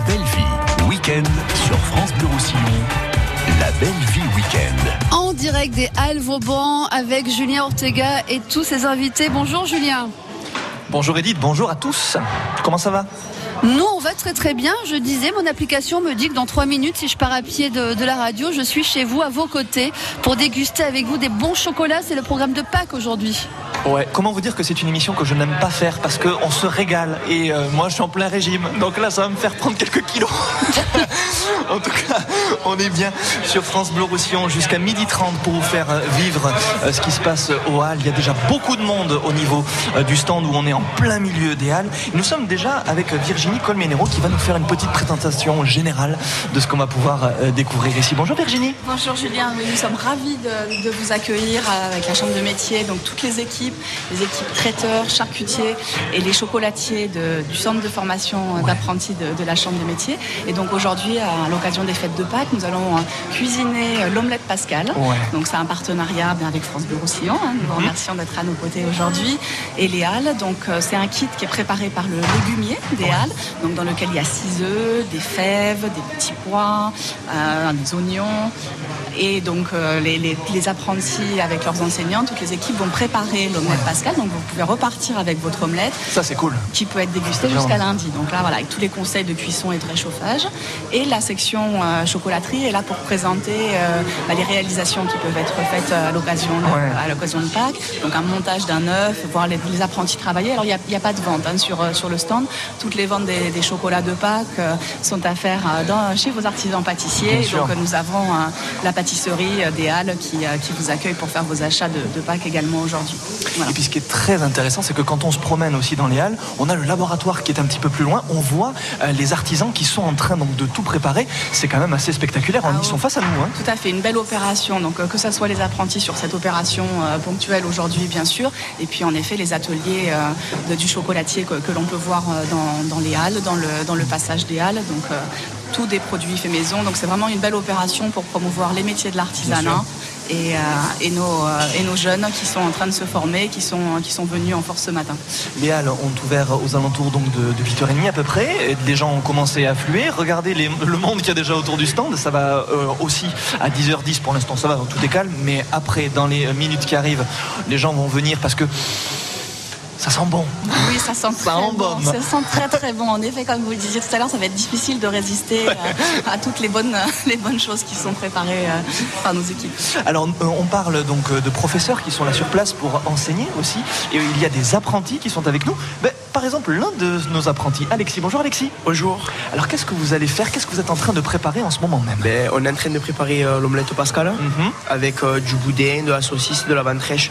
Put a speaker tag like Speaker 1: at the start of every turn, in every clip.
Speaker 1: La belle vie, week-end sur France Bleu Roussillon. La belle vie week-end.
Speaker 2: En direct des Halles Vauban avec Julien Ortega et tous ses invités. Bonjour Julien.
Speaker 3: Bonjour Edith, bonjour à tous. Comment ça va?
Speaker 2: Nous, on va très très bien. Je disais, mon application me dit que dans trois minutes, si je pars à pied de, de, la radio, je suis chez vous, à vos côtés, pour déguster avec vous des bons chocolats. C'est le programme de Pâques aujourd'hui.
Speaker 3: Ouais, comment vous dire que c'est une émission que je n'aime pas faire parce qu'on se régale et euh, moi je suis en plein régime. Donc là, ça va me faire prendre quelques kilos. en tout cas, on est bien sur France Bleu Roussillon jusqu'à 12h30 pour vous faire euh, vivre euh, ce qui se passe au Halles. Il y a déjà beaucoup de monde au niveau du stand où on est en plein milieu des Halles. Nous sommes déjà avec Virginie Colmenero qui va nous faire une petite présentation générale de ce qu'on va pouvoir découvrir ici. Bonjour Virginie.
Speaker 4: Bonjour Julien, nous sommes ravis de, de vous accueillir avec la Chambre de métier, donc toutes les équipes les équipes traiteurs, charcutiers et les chocolatiers du centre de formation d'apprentis de, la Chambre des métiers. Et donc aujourd'hui, à l'occasion des fêtes de Pâques, nous allons euh, cuisiner euh, l'omelette Pascal. Donc c'est un partenariat avec France Bleu Roussillon. Hein. Nous vous mhm. remercions d'être à nos côtés aujourd'hui. Et les Halles, donc euh, c'est un kit qui est préparé par le légumier des Halles, donc dans lequel il y a six œufs, des fèves, des petits pois, des oignons. Et donc les, les, apprentis avec leurs enseignants, toutes les équipes vont préparer l'omelette Pascal. Donc vous pouvez repartir avec votre omelette.
Speaker 3: Ça c'est cool.
Speaker 4: Qui peut être dégustée jusqu'à lundi. Donc là voilà, avec tous les conseils de cuisson et de réchauffage. Et la section euh, chocolaterie est là pour présenter euh, bah, les réalisations qui peuvent être faites à l'occasion à l'occasion de Pâques. Donc un montage d'un œuf, voir les, apprentis travailler. Alors il n'y a, pas de vente hein, sur, euh, sur le stand. Toutes les ventes des, chocolats de Pâques sont à faire dans, chez vos artisans pâtissiers. donc nous avons la pâtisserie des Halles qui, qui vous accueille pour faire vos achats de, de Pâques également aujourd'hui.
Speaker 3: Et puis ce qui est très intéressant, c'est que quand on se promène aussi dans les halles, on a le laboratoire qui est un petit peu plus loin. On voit euh, les artisans qui sont en train donc de tout préparer. C'est quand même assez spectaculaire. Ah, Ils sont face à nous. Hein.
Speaker 4: Tout à fait, une belle opération. Donc euh, que ce soit les apprentis sur cette opération euh, ponctuelle aujourd'hui, bien sûr, et puis en effet les ateliers du chocolatier que, l'on peut voir dans, les halles, dans le, dans le passage des halles. Donc tous des produits faits maison. Donc c'est vraiment une belle opération pour promouvoir les métiers de l'artisanat et, euh, euh, et, nos, jeunes qui sont en train de se former, qui sont, qui sont venus en force ce matin.
Speaker 3: Les halles ont ouvert aux alentours donc de, 8h30 à peu près. Les gens ont commencé à affluer. Regardez le monde qu'il y a déjà autour du stand. Ça va euh, aussi à 10h10 pour l'instant, ça va, tout est calme. Mais après, dans les minutes qui arrivent, les gens vont venir parce que ça sent bon.
Speaker 4: Oui, ça sent très bon. Ça sent très très bon. En effet, comme vous le disiez tout à l'heure, ça va être difficile de résister euh, à, toutes les bonnes, les bonnes choses qui sont préparées euh, par nos équipes.
Speaker 3: Alors, euh, on parle donc de professeurs qui sont là sur place pour enseigner aussi. Et il y a des apprentis qui sont avec nous. Ben, par exemple, l'un de nos apprentis, Alexis. Bonjour Alexis.
Speaker 5: Bonjour.
Speaker 3: Alors, qu'est-ce que vous allez faire? Qu'est-ce que vous êtes en train de préparer en ce moment même?
Speaker 5: Ben, On est en train de préparer l'omelette Pascal mhm. avec du boudin, de la saucisse, de la ventrèche.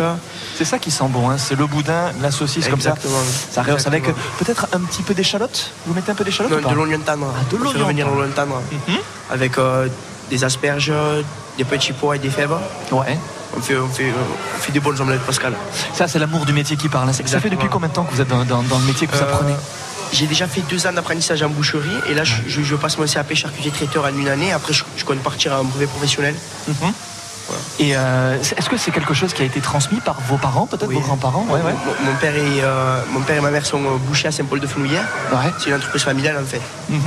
Speaker 3: C'est ça qui sent bon, hein. c'est le boudin, la saucisse comme ça. Ça rehausse avec peut-être un petit peu d'échalote. Vous mettez un peu d'échalote
Speaker 5: De l'oignon tendre. Ah,
Speaker 3: de l'oignon
Speaker 5: tendre. Mhm. Avec euh, des asperges, des petits pois et des fèves.
Speaker 3: Ouais.
Speaker 5: On fait, on, fait, on fait, des bonnes omelettes Pascal.
Speaker 3: Ça, c'est l'amour du métier qui parle. Hein. Ça fait depuis combien de temps que vous êtes dans, le métier que vous euh, apprenez?
Speaker 5: J'ai déjà fait deux ans d'apprentissage en boucherie et là, je, je, passe mon CAP charcutier traiteur en une année. Après, je, compte partir à un brevet professionnel.
Speaker 3: Et euh, est-ce que c'est quelque chose qui a été transmis par vos parents, peut-être vos grands-parents?
Speaker 5: Mon, père et, euh, mon père et ma mère sont euh, bouchés à Saint-Paul-de-Fenouillère. C'est une entreprise familiale en fait. Mhm.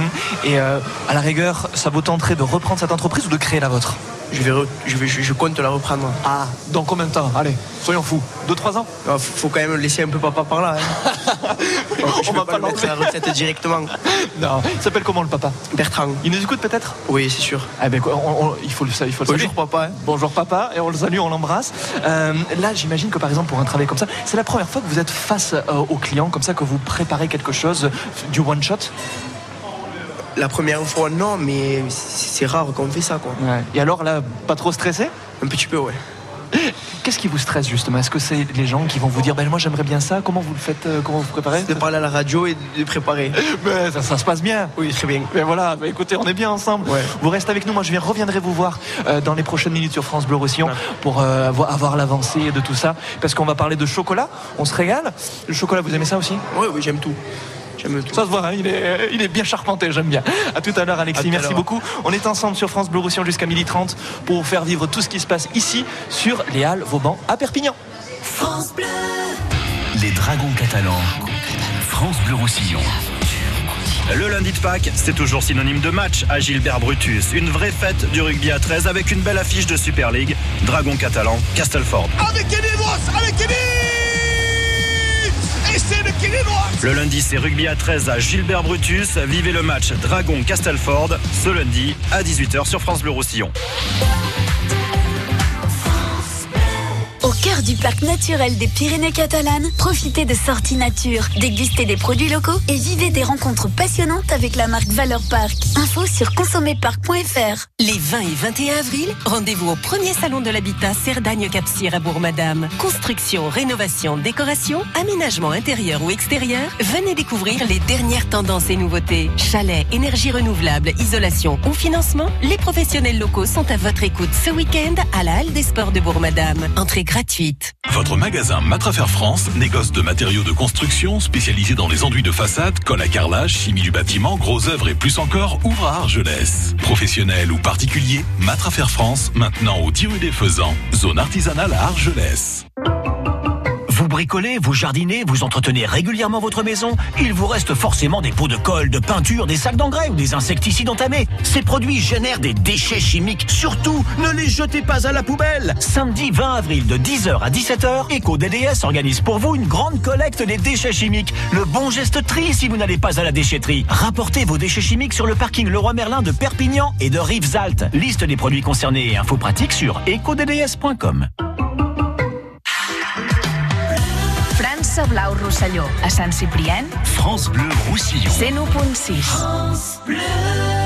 Speaker 3: Et à la rigueur, ça vous tenterait de reprendre cette entreprise ou de créer la vôtre?
Speaker 5: Je, vais je, vais, je, compte la reprendre.
Speaker 3: Ah, dans combien de temps? Allez, soyons fous. Deux, trois ans?
Speaker 5: Il faut quand même laisser un peu papa par là. Hein. on va pas, le mettre la retraite directement.
Speaker 3: Non, il s'appelle comment le papa?
Speaker 5: Bertrand.
Speaker 3: Il nous écoute peut-être?
Speaker 5: Oui, c'est sûr.
Speaker 3: Ah ben, il faut le, il faut
Speaker 5: Bonjour papa. Hein.
Speaker 3: Bonjour papa, et on le salue, on l'embrasse. Euh, là, j'imagine que par exemple, pour un travail comme ça, c'est la première fois que vous êtes face euh, aux clients, comme ça, que vous préparez quelque chose du one shot?
Speaker 5: La première fois, non, mais c'est rare qu'on fait ça. Quoi.
Speaker 3: Et alors, là, pas trop stressé?
Speaker 5: Un petit peu, ouais.
Speaker 3: Qu'est-ce qui vous stresse justement? Est-ce que c'est les gens qui vont vous dire ben moi j'aimerais bien ça? Comment vous le faites euh, Comment vous préparez?
Speaker 5: De parler à la radio et de préparer.
Speaker 3: Mais ça, se passe bien.
Speaker 5: Oui, très bien.
Speaker 3: Mais voilà, écoutez, on est bien ensemble. Vous restez avec nous. Moi je reviendrai vous voir euh, dans les prochaines minutes sur France Bleu Roussillon pour euh, avoir l'avancée de tout ça. Parce qu'on va parler de chocolat. On se régale. Le chocolat, vous aimez ça aussi?
Speaker 5: Oui, oui, j'aime tout.
Speaker 3: Ça se voit, hein, il, est, il, est, bien charpenté, j'aime bien. A tout à l'heure, Alexis. Merci beaucoup. On est ensemble sur France Bleu Roussillon jusqu'à 12h30 pour vous faire vivre tout ce qui se passe ici sur les Halles Vauban à Perpignan.
Speaker 1: France Bleu. Les Dragons catalans. France Bleu Roussillon.
Speaker 6: Le lundi de Pâques, c'est toujours synonyme de match à Gilbert Brutus. Une vraie fête du rugby à 13 avec une belle affiche de Super League. Dragon catalan, Castleford.
Speaker 7: Avec avec Et le
Speaker 6: lundi, c'est rugby à 13 à Gilbert Brutus. Vivez le match Dragon Castleford ce lundi à 18h sur France Bleu Roussillon.
Speaker 8: Au cœur du parc naturel des Pyrénées catalanes, profitez de sorties nature, dégustez des produits locaux et vivez des rencontres passionnantes avec la marque Valeur Parc. Info sur consommerparc.fr.
Speaker 9: Les 20 et 21 avril, rendez-vous au premier salon de l'habitat Cerdagne Capcir à Bourg-Madame. Construction, rénovation, décoration, aménagement intérieur ou extérieur, venez découvrir les dernières tendances et nouveautés. Chalet, énergie renouvelable, isolation ou financement, les professionnels locaux sont à votre écoute ce week-end à la Halle des Sports de Bourg-Madame. Entrée.
Speaker 10: Votre magasin Matrafer France négocie de matériaux de construction spécialisés dans les enduits de façade, colle à carrelage, chimie du bâtiment, gros œuvres et plus encore, ouvre à Argelès. Professionnel ou particulier, Matrafer France, maintenant au 10 rue des Faisans, zone artisanale à Argelès.
Speaker 11: Vous bricolez, vous jardinez, vous entretenez régulièrement votre maison, il vous reste forcément des pots de colle, de peinture, des sacs d'engrais ou des insecticides entamés. Ces produits génèrent des déchets chimiques. Surtout, ne les jetez pas à la poubelle. Samedi 20 avril de 10h à 17h, EcoDDS organise pour vous une grande collecte des déchets chimiques. Le bon geste tri si vous n'allez pas à la déchetterie. Rapportez vos déchets chimiques sur le parking Leroy Merlin de Perpignan et de Rivesaltes. Liste des produits concernés et infos pratiques sur ecodds.com.
Speaker 12: Plaça Blau Rosselló, a Sant Ciprien.
Speaker 10: France Bleu Roussillon.
Speaker 12: 101.6. France Bleu.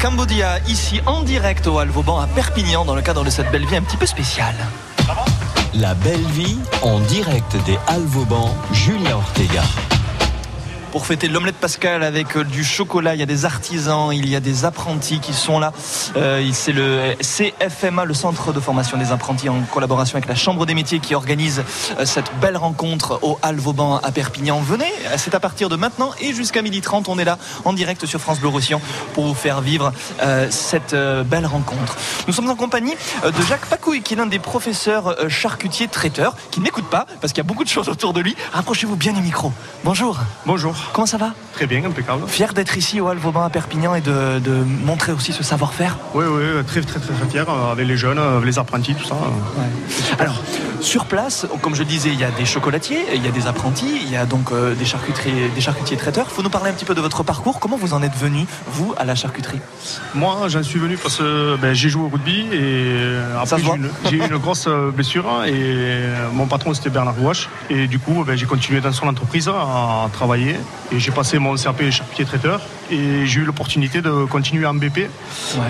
Speaker 3: Cambodia, ici en direct au Alvauban à Perpignan dans le cadre de cette belle vie un petit peu spéciale.
Speaker 1: La belle vie en direct des Alvauban, Julien Ortega
Speaker 3: pour fêter l'omelette Pascal avec euh, du chocolat. Il y a des artisans, il y a des apprentis qui sont là. Euh, c'est le CFMA, le Centre de formation des apprentis, en collaboration avec la Chambre des métiers qui organise euh, cette belle rencontre au Vauban à Perpignan. Venez, c'est à partir de maintenant et jusqu'à 12h30. On est là en direct sur France Bleu Roussillon pour vous faire vivre cette belle rencontre. Nous sommes en compagnie de Jacques Pacouille, qui est l'un des professeurs charcutiers traiteurs, qui ne m'écoute pas parce qu'il y a beaucoup de choses autour de lui. Rapprochez-vous bien du micro. Bonjour.
Speaker 13: Bonjour.
Speaker 3: Comment ça va
Speaker 13: Très bien, impeccable.
Speaker 3: Fier d'être ici au Vauban à Perpignan et de, montrer aussi ce savoir-faire
Speaker 13: Oui, oui, très, très, très, très fier euh, avec les jeunes, avec euh, les apprentis, tout ça.
Speaker 3: Alors, sur place, comme je disais, il y a des chocolatiers, il y a des apprentis, il y a donc euh, des, charcuteries, des charcutiers traiteurs. Il faut nous parler un petit peu de votre parcours. Comment vous en êtes venu, vous, à la charcuterie?
Speaker 13: Moi, j'en suis venu parce que ben, j'ai joué au rugby et après, j'ai eu une, grosse blessure et mon patron, c'était Bernard Gouache. Et du coup, ben, j'ai continué dans son entreprise à travailler et j'ai passé mon CAP charcutier traiteur et j'ai eu l'opportunité de continuer en BP.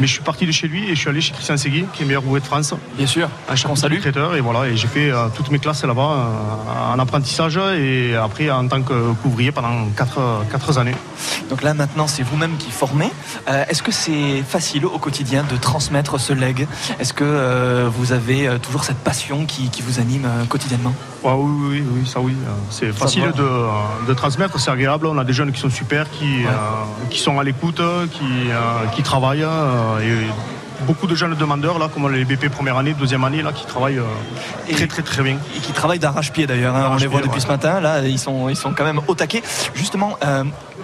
Speaker 13: Mais je suis parti de chez lui et je suis allé chez Christian Segui, qui est meilleur ouvrier de France.
Speaker 3: Bien sûr.
Speaker 13: Un charcutier traiteur et voilà. Et j'ai fait euh, toutes mes classes là-bas euh, en apprentissage et après en tant que couvrier pendant 4, années.
Speaker 3: Donc là maintenant c'est vous-même qui formez. Euh, est-ce que c'est facile au quotidien de transmettre ce leg? Est-ce que vous avez toujours cette passion qui, vous anime quotidiennement?
Speaker 13: Oui, oui, oui, ça oui. C'est facile de, de transmettre, c'est agréable. On a des jeunes qui sont super, qui, qui sont à l'écoute, qui, euh, qui travaillent. Euh, et beaucoup de jeunes demandeurs, là, comme les BP première année, deuxième année, là, qui travaillent euh, très, très, très bien.
Speaker 3: Et qui travaillent d'arrache-pied d'ailleurs. Hein. on les voit depuis ce matin. Là, ils sont, ils sont quand même au taquet. Justement,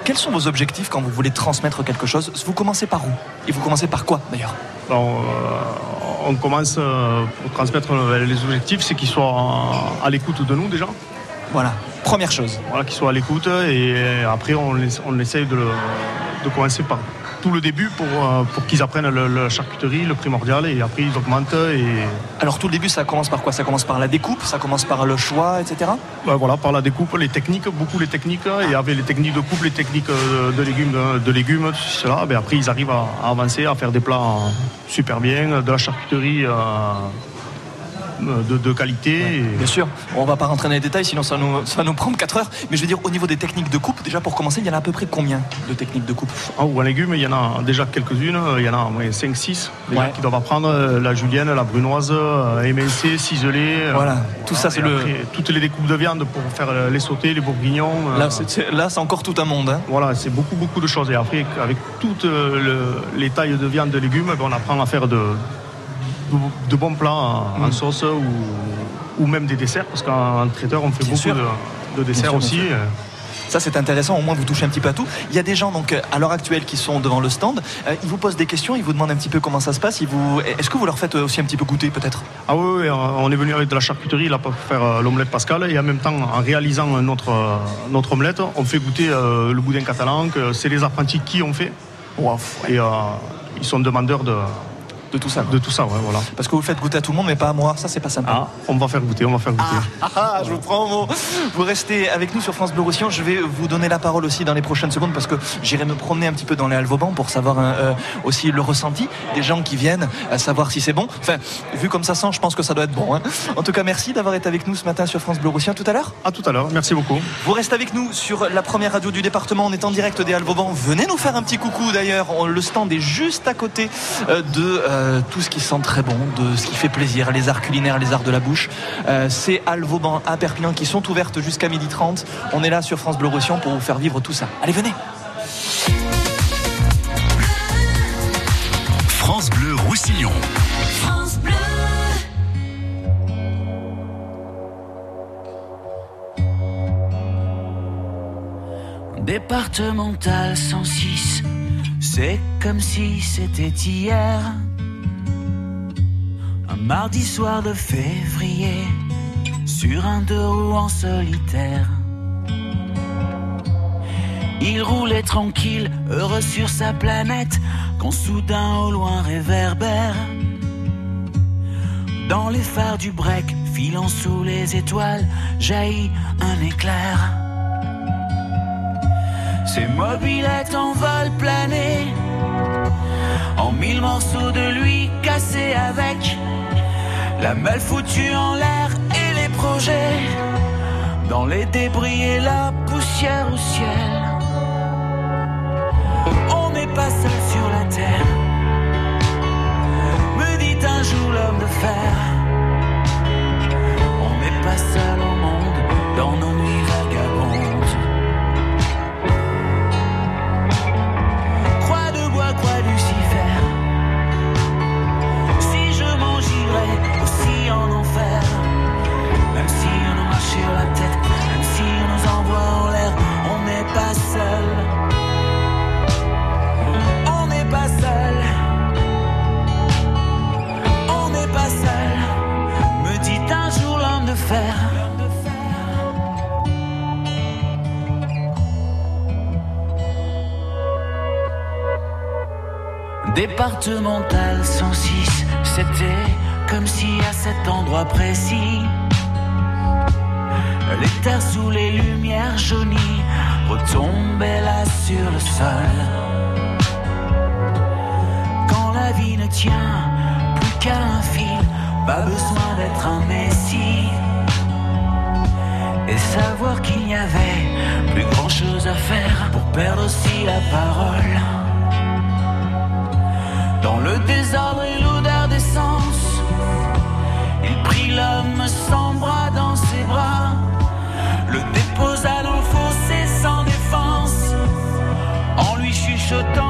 Speaker 3: quels sont vos objectifs quand vous voulez transmettre quelque chose? Vous commencez par où? Et vous commencez par quoi d'ailleurs?
Speaker 13: On commence pour transmettre les objectifs, c'est qu'ils soient à l'écoute de nous déjà.
Speaker 3: Voilà, première chose.
Speaker 13: Voilà, qu'ils soient à l'écoute et après on, on essaye de, de commencer par tout le début pour, euh, pour qu'ils apprennent la charcuterie, le primordial, et après ils augmentent. Et...
Speaker 3: Alors tout le début, ça commence par quoi? Ça commence par la découpe, ça commence par le choix, etc.
Speaker 13: Ben voilà, par la découpe, les techniques, beaucoup les techniques, et avec les techniques de coupe, les techniques euh, de légumes, de légumes, tout cela. Ben après, ils arrivent à, avancer, à faire des plats super bien, de la charcuterie. Euh, de, qualité.
Speaker 3: Bien sûr, on va pas rentrer dans les détails, sinon ça nous, ça nous prend 4 heures. Mais je veux dire, au niveau des techniques de coupe, déjà pour commencer, il y en a à peu près combien de techniques de coupe?
Speaker 13: En ou en légumes, il y en a déjà quelques-unes. Il y en a 5-6 qui doivent apprendre euh, la julienne, la brunoise, euh, émincée, ciselée.
Speaker 3: Euh, voilà, tout ça c'est le.
Speaker 13: toutes les découpes de viande pour faire les sautés, les bourguignons.
Speaker 3: Là, c'est encore tout un monde. Hein.
Speaker 13: Voilà, c'est beaucoup, beaucoup de choses. Et après, avec toutes les tailles de viande, de légumes, ben, on apprend à faire de, de bons plats en, mm. sauce ou, même des desserts, parce qu'en traiteur, on fait beaucoup de, desserts aussi.
Speaker 3: Ça, c'est intéressant. Au moins, vous touchez un petit peu à tout. Il y a des gens, donc, à l'heure actuelle, qui sont devant le stand. Euh, ils vous posent des questions, ils vous demandent un petit peu comment ça se passe. vous... Est-ce que vous leur faites aussi un petit peu goûter, peut-être?
Speaker 13: Ah oui, on est venu avec de la charcuterie là pour faire euh, l'omelette Pascal. Et en même temps, en réalisant notre, euh, notre omelette, on fait goûter le boudin catalan. que C'est les apprentis qui ont fait. Et ils sont demandeurs de,
Speaker 3: de tout ça.
Speaker 13: De tout ça, ouais, voilà.
Speaker 3: Parce que vous faites goûter à tout le monde, mais pas à moi. Ça, c'est pas sympa.
Speaker 13: Ah, on va faire goûter, on va faire goûter.
Speaker 3: Ah, ah, ah je vous prends au mot. Vous restez avec nous sur France Bleu Roussillon. Je vais vous donner la parole aussi dans les prochaines secondes parce que j'irai me promener un petit peu dans les Alvauban pour savoir euh, euh, aussi le ressenti des gens qui viennent, à savoir si c'est bon. Enfin, vu comme ça sent, je pense que ça doit être bon. Hein. En tout cas, merci d'avoir été avec nous ce matin sur France Bleu Roussillon. Tout à l'heure
Speaker 13: À tout à l'heure, merci beaucoup.
Speaker 3: Vous restez avec nous sur la première radio du département. On est en direct des Alvauban. Venez nous faire un petit coucou d'ailleurs. Le stand est juste à côté euh, de tout ce qui sent très bon, de ce qui fait plaisir, les arts culinaires, les arts de la bouche. Euh, c'est Alvauban à Perpignan qui sont ouvertes jusqu'à 12h30. On est là sur France Bleu Roussillon pour vous faire vivre tout ça. Allez, venez
Speaker 10: France Bleu Roussillon. France Bleu.
Speaker 14: Départemental 106, c'est comme si c'était hier mardi soir de février, sur un deux roues en solitaire. Il roulait tranquille, heureux sur sa planète, quand soudain au loin réverbère. Dans les phares du break, filant sous les étoiles, jaillit un éclair. Ses mobilettes en vol plané mille morceaux de lui cassés avec la malle foutue en l'air et les projets dans les débris et la poussière au ciel. On n'est pas seul sur la terre, me dit un jour l'homme de fer. On n'est pas seul au monde dans nos nuits vagabondes. Croix de bois, croix Lucifer. Si je m'en en enfer, même si on nous marche sur la tête, même si on nous envoie en l'air, on n'est pas seul. On n'est pas seul. On n'est pas seul. Me dit un jour l'homme de fer. Départemental 106, c'était comme si à cet endroit précis, les terres sous les lumières jaunies retombaient là sur le sol. Quand la vie ne tient plus qu'à un fil, pas besoin d'être un messie. Et savoir qu'il n'y avait plus grand chose à faire pour perdre aussi la parole. Dans le désordre lui chuchotant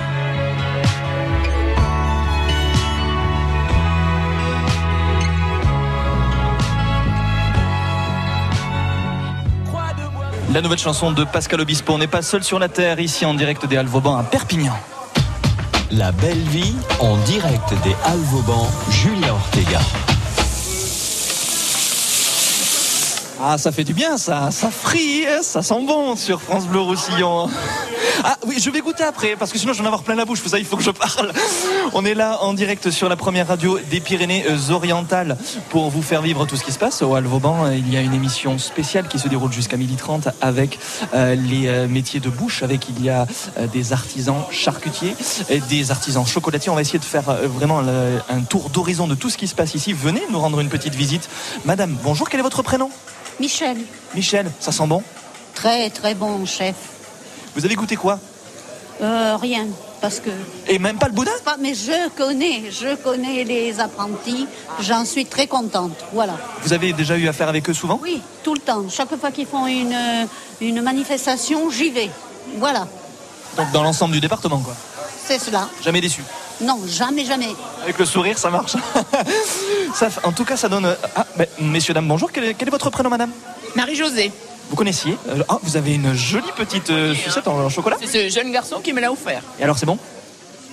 Speaker 3: La nouvelle chanson de Pascal Obispo. On n'est pas seul sur la terre, ici en direct des Alvauban à Perpignan.
Speaker 1: La belle vie en direct des Alvauban, Julien Ortega.
Speaker 3: Ah, ça fait du bien, ça. Ça frit, hein, ça sent bon sur France Bleu Roussillon. Ah oui, je vais goûter après, parce que sinon je vais en avoir plein la bouche. Vous savez, il faut que je parle. On est là en direct sur la première radio des Pyrénées-Orientales pour vous faire vivre tout ce qui se passe. Au Alvauban, il y a une émission spéciale qui se déroule jusqu'à 12h30 avec euh, les euh, métiers de bouche, avec il y a euh, des artisans charcutiers, et des artisans chocolatiers. On va essayer de faire euh, vraiment le- un tour d'horizon de tout ce qui se passe ici. Venez nous rendre une petite visite. Madame, bonjour, quel est votre prénom?
Speaker 15: Michel,
Speaker 3: Michel, ça sent bon?
Speaker 15: Très très bon chef.
Speaker 3: Vous avez goûté quoi
Speaker 15: Euh, rien, parce que.
Speaker 3: Et même pas le boudin
Speaker 15: Pas, mais je connais, je connais les apprentis. J'en suis très contente. Voilà.
Speaker 3: Vous avez déjà eu affaire avec eux souvent
Speaker 15: Oui, tout le temps. Chaque fois qu'ils font une, euh, une manifestation, j'y vais. Voilà,
Speaker 3: Donc dans l'ensemble du département, quoi.
Speaker 15: c'est cela.
Speaker 3: Jamais déçu.
Speaker 15: Non, jamais, jamais.
Speaker 3: Avec le sourire, ça marche. Ça, en tout cas, ça donne. Ah, ben, messieurs, dames, bonjour. Quel est, quel est votre prénom, madame?
Speaker 16: Marie-Josée.
Speaker 3: Vous connaissiez Euh, Ah, vous avez une jolie petite euh, sucette en, en chocolat
Speaker 16: C'est ce jeune garçon qui me l'a offert.
Speaker 3: Et alors, c'est bon?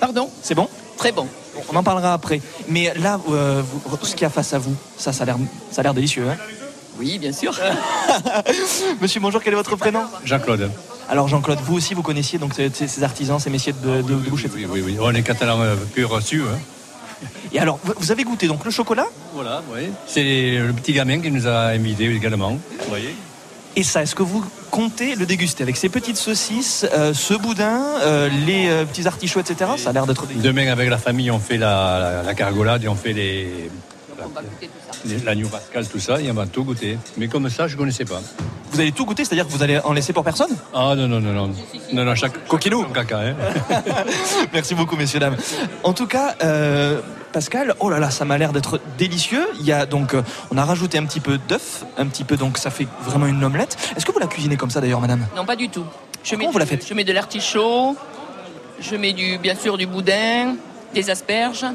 Speaker 16: Pardon?
Speaker 3: C'est bon?
Speaker 16: Très bon.
Speaker 3: On en parlera après. Mais là, euh, vous- ce qu'il y a face à vous, ça, ça a l'air, ça a l'air délicieux. Hein?
Speaker 16: Oui, bien sûr.
Speaker 3: Monsieur, bonjour. Quel est votre prénom?
Speaker 17: Jean-Claude.
Speaker 3: Alors, Jean-Claude, vous aussi, vous connaissiez donc ces, ces artisans, ces messiers de, de, de bouche, etc.
Speaker 17: Oui, oui, oui. On est catalan euh, pur reçu. Hein.
Speaker 3: Et alors, vous- vous avez goûté donc le chocolat?
Speaker 17: Voilà, oui. C'est le petit gamin qui nous a invités également. Vous voyez
Speaker 3: Et ça, est-ce que vous comptez le déguster avec ces petites saucisses, euh, ce boudin, euh, les euh, petits artichauts, etc. Ça a l'air d'être délicieux.
Speaker 17: Demain, avec la famille, on fait la, la, la cargolade et on fait les, L'agneau pascal, tout ça, il y a tout goûté. Mais comme ça, je ne connaissais pas.
Speaker 3: Vous allez tout goûter, c'est-à-dire que vous allez en laisser pour personne?
Speaker 17: Ah non, non, non, non. Non, non, chaque. Caca, hein.
Speaker 3: Merci beaucoup, messieurs, dames. En tout cas, Pascal, oh là là, ça m'a l'air d'être délicieux. Il y a donc, euh, on a rajouté un petit peu d'œuf, un petit peu, donc ça fait vraiment une omelette. Est-ce que vous la cuisinez comme ça d'ailleurs, madame?
Speaker 16: Non, pas du tout. Je
Speaker 3: Comment
Speaker 16: mets
Speaker 3: vous la faites?
Speaker 16: Je mets de l'artichaut, je mets du, bien sûr du boudin, des asperges,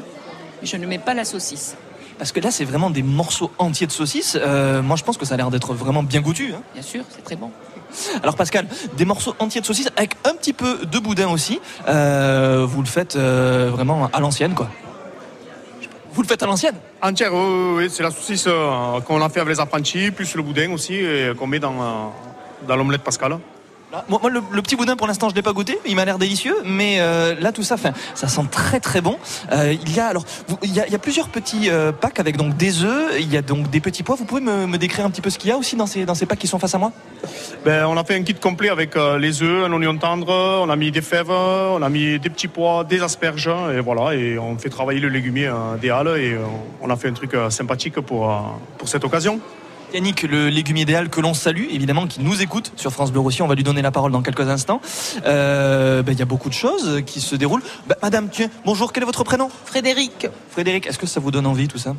Speaker 16: mais je ne mets pas la saucisse.
Speaker 3: Parce que là, c'est vraiment des morceaux entiers de saucisse. Euh, moi, je pense que ça a l'air d'être vraiment bien goûtu. hein.
Speaker 16: Bien sûr, c'est très bon.
Speaker 3: Alors Pascal, des morceaux entiers de saucisse avec un petit peu de boudin aussi. Euh, vous le faites euh, vraiment à l'ancienne, quoi. Vous le faites à l'ancienne
Speaker 13: Entière, oui, oui, c'est la saucisse euh, qu'on a fait avec les apprentis, plus le boudin aussi, qu'on met dans, euh, dans l'omelette Pascal.
Speaker 3: Le, petit boudin, pour l'instant, je l'ai pas goûté. Il m'a l'air délicieux, mais euh, là, tout ça, ça sent très très bon. Euh, il y a alors, il y a, plusieurs petits euh, packs avec donc des œufs. Il y a donc des petits pois. Vous pouvez me, décrire un petit peu ce qu'il y a aussi dans ces dans ces packs qui sont face à moi?
Speaker 13: Ben, on a fait un kit complet avec les œufs, un oignon tendre, on a mis des fèves, on a mis des petits pois, des asperges, et voilà, et on fait travailler le légumier euh, des halles, et on a fait un truc sympathique pour, pour cette occasion.
Speaker 3: Yannick, le légumier idéal que l'on salue, évidemment, qui nous écoute sur France Bleu Roussy. On va lui donner la parole dans quelques instants. Euh, ben, Il y a beaucoup de choses qui se déroulent. Ben, Madame, tiens, bonjour, quel est votre prénom?
Speaker 15: Frédéric,
Speaker 3: Frédéric, est-ce que ça vous donne envie tout ça?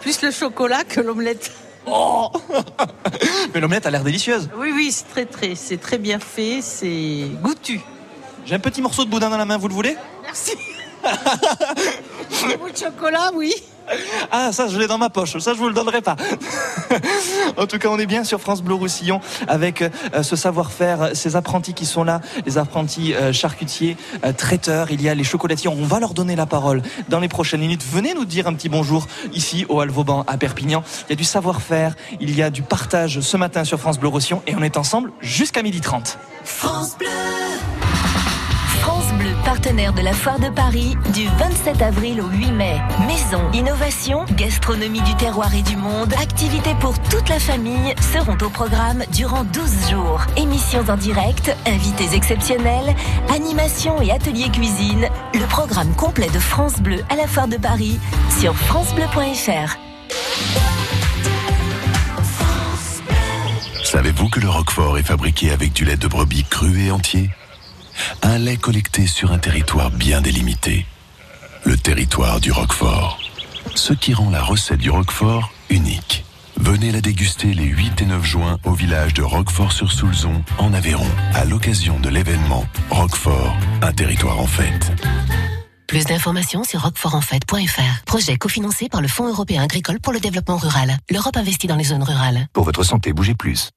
Speaker 15: Plus le chocolat que l'omelette.
Speaker 3: Oh Mais l'omelette a l'air délicieuse.
Speaker 15: Oui, oui, c'est très, très, c'est très bien fait, c'est goûtu.
Speaker 3: J'ai un petit morceau de boudin dans la main, vous le voulez?
Speaker 15: Merci. Un bout de chocolat, oui.
Speaker 3: Ah, ça, je l'ai dans ma poche. Ça, je vous le donnerai pas. en tout cas, on est bien sur France Bleu Roussillon avec euh, ce savoir-faire, ces apprentis qui sont là, les apprentis euh, charcutiers, euh, traiteurs. Il y a les chocolatiers. On va leur donner la parole dans les prochaines minutes. Venez nous dire un petit bonjour ici au Alvauban à Perpignan. Il y a du savoir-faire, il y a du partage ce matin sur France Bleu Roussillon et on est ensemble jusqu'à 12h30.
Speaker 18: France Bleu. France Bleu, partenaire de la Foire de Paris, du 27 avril au 8 mai. Maison, innovation, gastronomie du terroir et du monde, activités pour toute la famille seront au programme durant 12 jours. Émissions en direct, invités exceptionnels, animations et ateliers cuisine. Le programme complet de France Bleu à la Foire de Paris sur francebleu.fr.
Speaker 10: Savez-vous que le Roquefort est fabriqué avec du lait de brebis cru et entier? Un lait collecté sur un territoire bien délimité. Le territoire du Roquefort. Ce qui rend la recette du Roquefort unique. Venez la déguster les 8 et 9 juin au village de Roquefort-sur-Soulzon, en Aveyron, à l'occasion de l'événement Roquefort, un territoire en fête.
Speaker 19: Plus d'informations sur roquefortenfête.fr. Projet cofinancé par le Fonds européen agricole pour le développement rural. L'Europe investit dans les zones rurales.
Speaker 20: Pour votre santé, bougez plus.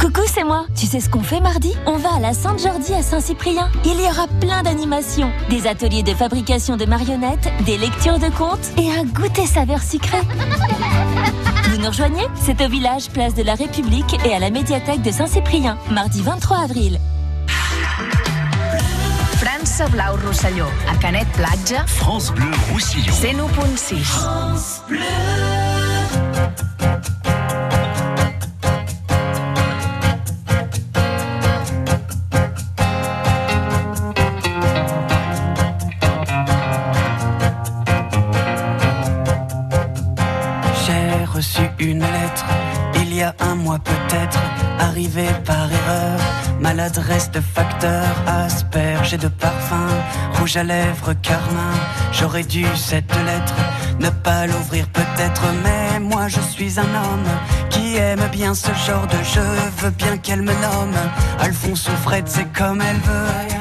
Speaker 18: Coucou, c'est moi. Tu sais ce qu'on fait mardi? On va à la Sainte-Jordi à Saint-Cyprien. Il y aura plein d'animations, des ateliers de fabrication de marionnettes, des lectures de contes et un goûter saveur sucré. Vous nous rejoignez? C'est au village Place de la République et à la médiathèque de Saint-Cyprien, mardi 23 avril.
Speaker 12: França Blau Rosselló, a Canet Platja,
Speaker 20: France Bleu Roussillon.
Speaker 12: 101.6.
Speaker 21: France Bleu.
Speaker 22: Par erreur. Maladresse de facteur, asperge de parfum, rouge à lèvres, carmin. J'aurais dû cette lettre ne pas l'ouvrir peut-être, mais moi je suis un homme qui aime bien ce genre de jeu. Veux bien qu'elle me nomme Alphonse ou Fred, c'est comme elle veut.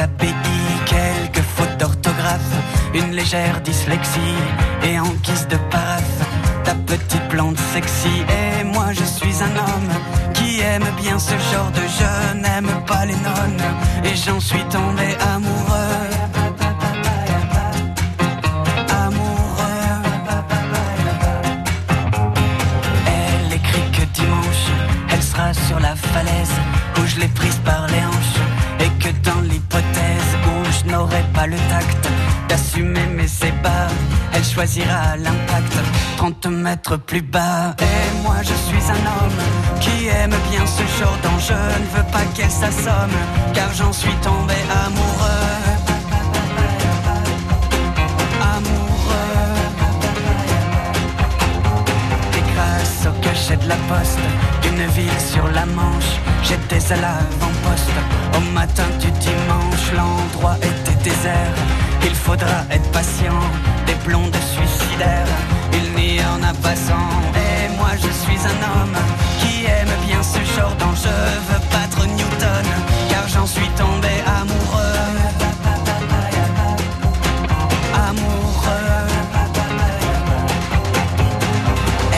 Speaker 22: Quelques fautes d'orthographe, une légère dyslexie et en guise de paraphe, ta petite plante sexy. Et moi je suis un homme qui aime bien ce genre de jeu, n'aime pas les nonnes et j'en suis tombé amoureux. Elle écrit que dimanche, elle sera sur la falaise où je l'ai prise par les choisira l'impact 30 mètres plus bas. Et moi je suis un homme qui aime bien ce genre d'enjeu. Ne veux pas qu'elle s'assomme, car j'en suis tombé amoureux. Amoureux. Grâce au cachet de la poste d'une ville sur la Manche, j'étais à l'avant-poste. Au matin du dimanche, l'endroit était désert. Il faudra être patient, des blondes suicidaires. Il n'y en a pas cent. Et moi je suis un homme qui aime bien ce genre d'enjeu. Veux battre Newton, car j'en suis tombé amoureux. Amoureux.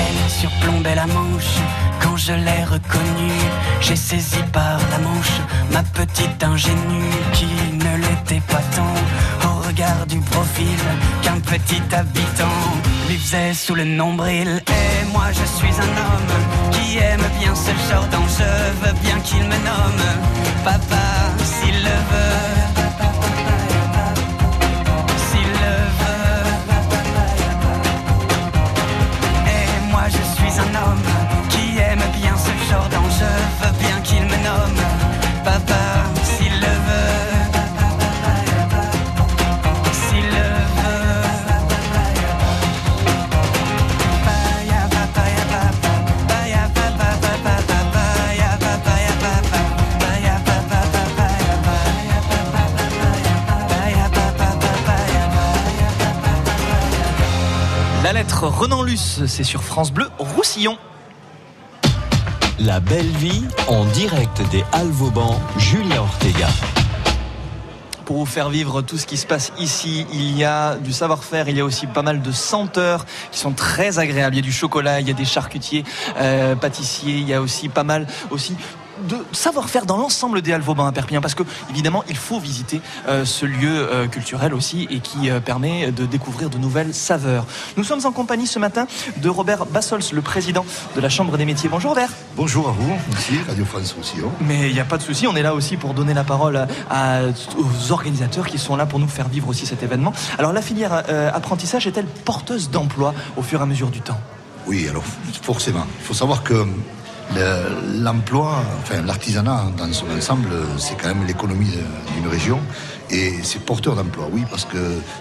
Speaker 22: Elle surplombait la manche. Quand je l'ai reconnue, j'ai saisi par la manche ma petite ingénue qui ne l'était pas tant regard du profil qu'un petit habitant lui faisait sous le nombril. Et moi je suis un homme qui aime bien ce genre d'enjeu, veux bien qu'il me nomme papa s'il le veut. Un homme qui aime bien ce genre
Speaker 3: Renan Luce, c'est sur France Bleu Roussillon.
Speaker 1: La belle vie en direct des Halles Vauban, Julien Ortega.
Speaker 3: Pour vous faire vivre tout ce qui se passe ici, il y a du savoir-faire, il y a aussi pas mal de senteurs qui sont très agréables. Il y a du chocolat, il y a des charcutiers, euh, pâtissiers, il y a aussi pas mal aussi de savoir-faire dans l'ensemble des Halles Vauban à Perpignan parce que évidemment il faut visiter euh, ce lieu euh, culturel aussi et qui euh, permet de découvrir de nouvelles saveurs. Nous sommes en compagnie ce matin de Robert Bassols, le président de la Chambre des métiers. Bonjour Robert.
Speaker 23: Bonjour à vous, merci Radio France Roussillon.
Speaker 3: Mais il n'y a pas de souci, on est là aussi pour donner la parole à- aux organisateurs qui sont là pour nous faire vivre aussi cet événement. Alors la filière apprentissage est-elle porteuse d'emploi au fur et à mesure du temps?
Speaker 23: Oui, alors forcément, il faut savoir que l'emploi, enfin l'artisanat dans son ensemble, c'est quand même l'économie d'une région et c'est porteur d'emploi, oui, parce que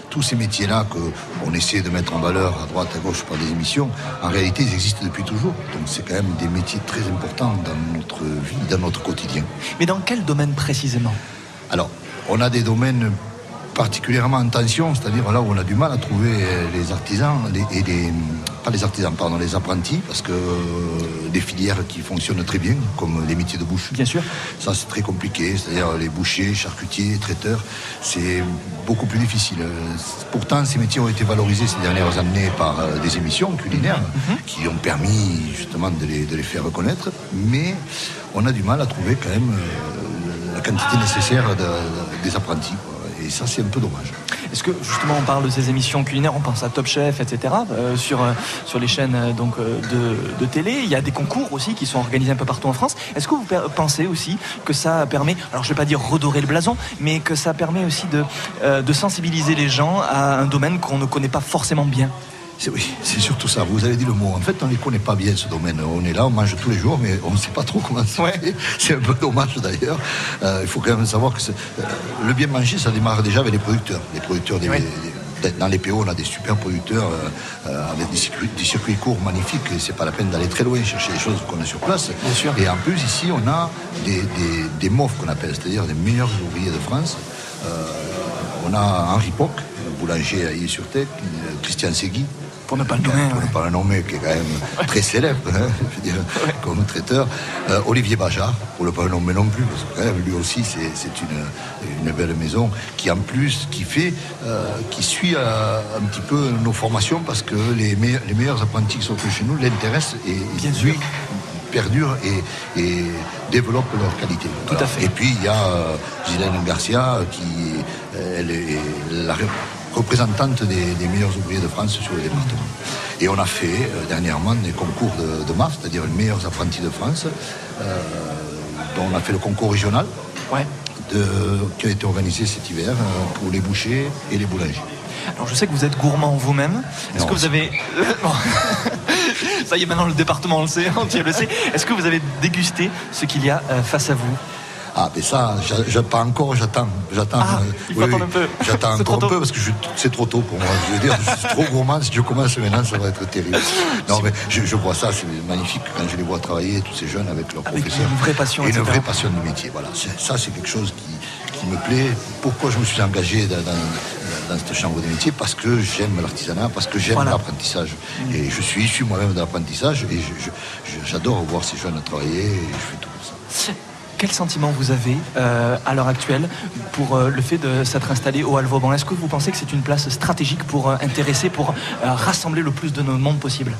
Speaker 23: tous ces métiers-là qu'on essaie de mettre en valeur à droite, à gauche par des émissions, en réalité, ils existent depuis toujours. Donc c'est quand même des métiers très importants dans notre vie, dans notre quotidien.
Speaker 3: Mais dans quel domaine précisément?
Speaker 23: Alors, on a des domaines particulièrement en tension, c'est-à-dire là où on a du mal à trouver les artisans les- et les pas les artisans, pardon, les apprentis, parce que euh, des filières qui fonctionnent très bien, comme les métiers de bouche.
Speaker 3: Bien sûr.
Speaker 23: Ça, c'est très compliqué, c'est-à-dire les bouchers, charcutiers, traiteurs, c'est beaucoup plus difficile. Euh, Pourtant, ces métiers ont été valorisés ces dernières années par euh, des émissions culinaires qui ont permis justement de les, de les faire reconnaître, mais on a du mal à trouver quand même euh, la quantité nécessaire de- de- des apprentis. quoi. Ça, c'est un peu dommage.
Speaker 3: Est-ce que justement on parle de ces émissions culinaires, on pense à Top Chef, etc. euh, sur, euh, sur les chaînes euh, donc, de, télé. Il y a des concours aussi qui sont organisés un peu partout en France. Est-ce que vous pensez aussi que ça permet, alors je ne vais pas dire redorer le blason, mais que ça permet aussi de sensibiliser les gens à un domaine qu'on ne connaît pas forcément bien?
Speaker 23: C'est oui, c'est surtout ça. Vous avez dit le mot. En fait, on ne les connaît pas bien ce domaine. On est là, on mange tous les jours, mais on ne sait pas trop comment c'est fait. C'est un peu dommage d'ailleurs. Euh, il faut quand même savoir que euh, le bien manger, ça démarre déjà avec les producteurs. Les producteurs des, des- dans les PO, on a des super producteurs euh, avec des circuits, des circuits courts magnifiques. C'est pas la peine d'aller très loin chercher les choses qu'on a sur place. Et en plus, ici, on a des, des, des MOF qu'on appelle, c'est-à-dire des meilleurs ouvriers de France. Euh, on a Henri Poc, boulanger à Ille-sur-Tête, Christian Segui.
Speaker 3: Pour ne pas le nommer.
Speaker 23: Pour ne pas le nommer, qui est quand même très célèbre, hein, je veux dire, comme traiteur. Euh, Olivier Bajard, pour ne pas le nommer non plus, parce que quand même, lui aussi, c'est une, une belle maison qui, en plus, qui fait, euh, qui suit euh, un petit peu nos formations, parce que les, meilleurs- les meilleurs apprentis qui sont chez nous l'intéressent et, lui perdurent et, et développent leur qualité. Tout à fait. Et puis, il y a Ghislaine Garcia, qui elle est la représentante des, des meilleurs ouvriers de France sur le département. Et on a fait euh, dernièrement des concours de, de MAF, c'est-à-dire les meilleurs apprentis de France, euh, dont on a fait le concours régional, de- qui a été organisé cet hiver euh, pour les bouchers et les boulangers.
Speaker 3: Alors je sais que vous êtes gourmand vous-même. Est-ce que vous avez... Ça y est, maintenant le département le sait, entier le sait. Est-ce que vous avez dégusté ce qu'il y a euh, face à vous?
Speaker 23: Ah, mais ça, pas encore, j'attends. J'attends
Speaker 3: ah, un peu.
Speaker 23: J'attends encore un peu parce que c'est trop tôt pour moi. Je veux dire, je suis trop gourmand. Si je commence maintenant, ça va être terrible. Non, mais je, vois ça, c'est magnifique quand je les vois travailler, tous ces jeunes avec leur avec
Speaker 3: Une vraie passion.
Speaker 23: Et une vraie passion du métier. Voilà. Ça, c'est quelque chose qui, qui, me plaît. Pourquoi je me suis engagé dans, dans, cette chambre des métiers Parce que j'aime l'artisanat, parce que j'aime l'apprentissage. Et je suis issu moi-même de l'apprentissage et j'adore voir ces jeunes travailler et je fais tout ça
Speaker 3: quel sentiment vous avez euh, à l'heure actuelle pour euh, le fait de s'être installé au Alvauban Est-ce que vous pensez que c'est une place stratégique pour euh, intéresser, pour rassembler le plus de nos monde possible?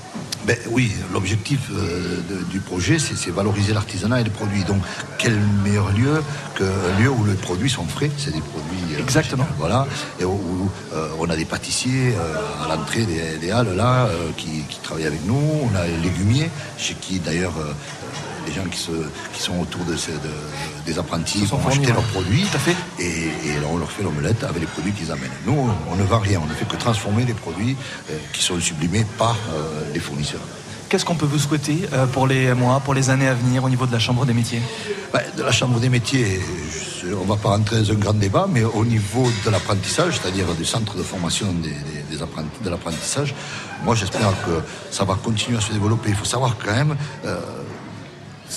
Speaker 23: Ben, oui, l'objectif du projet, c'est valoriser l'artisanat et les produits. Donc, quel meilleur lieu qu'un lieu où les produits sont frais? C'est des produits.
Speaker 3: Exactement.
Speaker 23: voilà. Et où, on a des pâtissiers à l'entrée des, halles là qui, qui, travaillent avec nous. On a les légumiers, chez qui d'ailleurs les gens qui, se, qui sont autour de, des apprentis vont acheter leurs produits Et, on leur fait l'omelette avec les produits qu'ils amènent. Nous, on, ne vend rien, on ne fait que transformer les produits euh, qui sont sublimés par euh, les fournisseurs.
Speaker 3: Qu'est-ce qu'on peut vous souhaiter euh, pour les mois, pour les années à venir au niveau de la Chambre des métiers?
Speaker 23: Ben, De la Chambre des métiers, on ne va pas rentrer dans un grand débat, mais au niveau de l'apprentissage, c'est-à-dire du centre de formation des, apprentis, de l'apprentissage, moi j'espère que ça va continuer à se développer. Il faut savoir quand même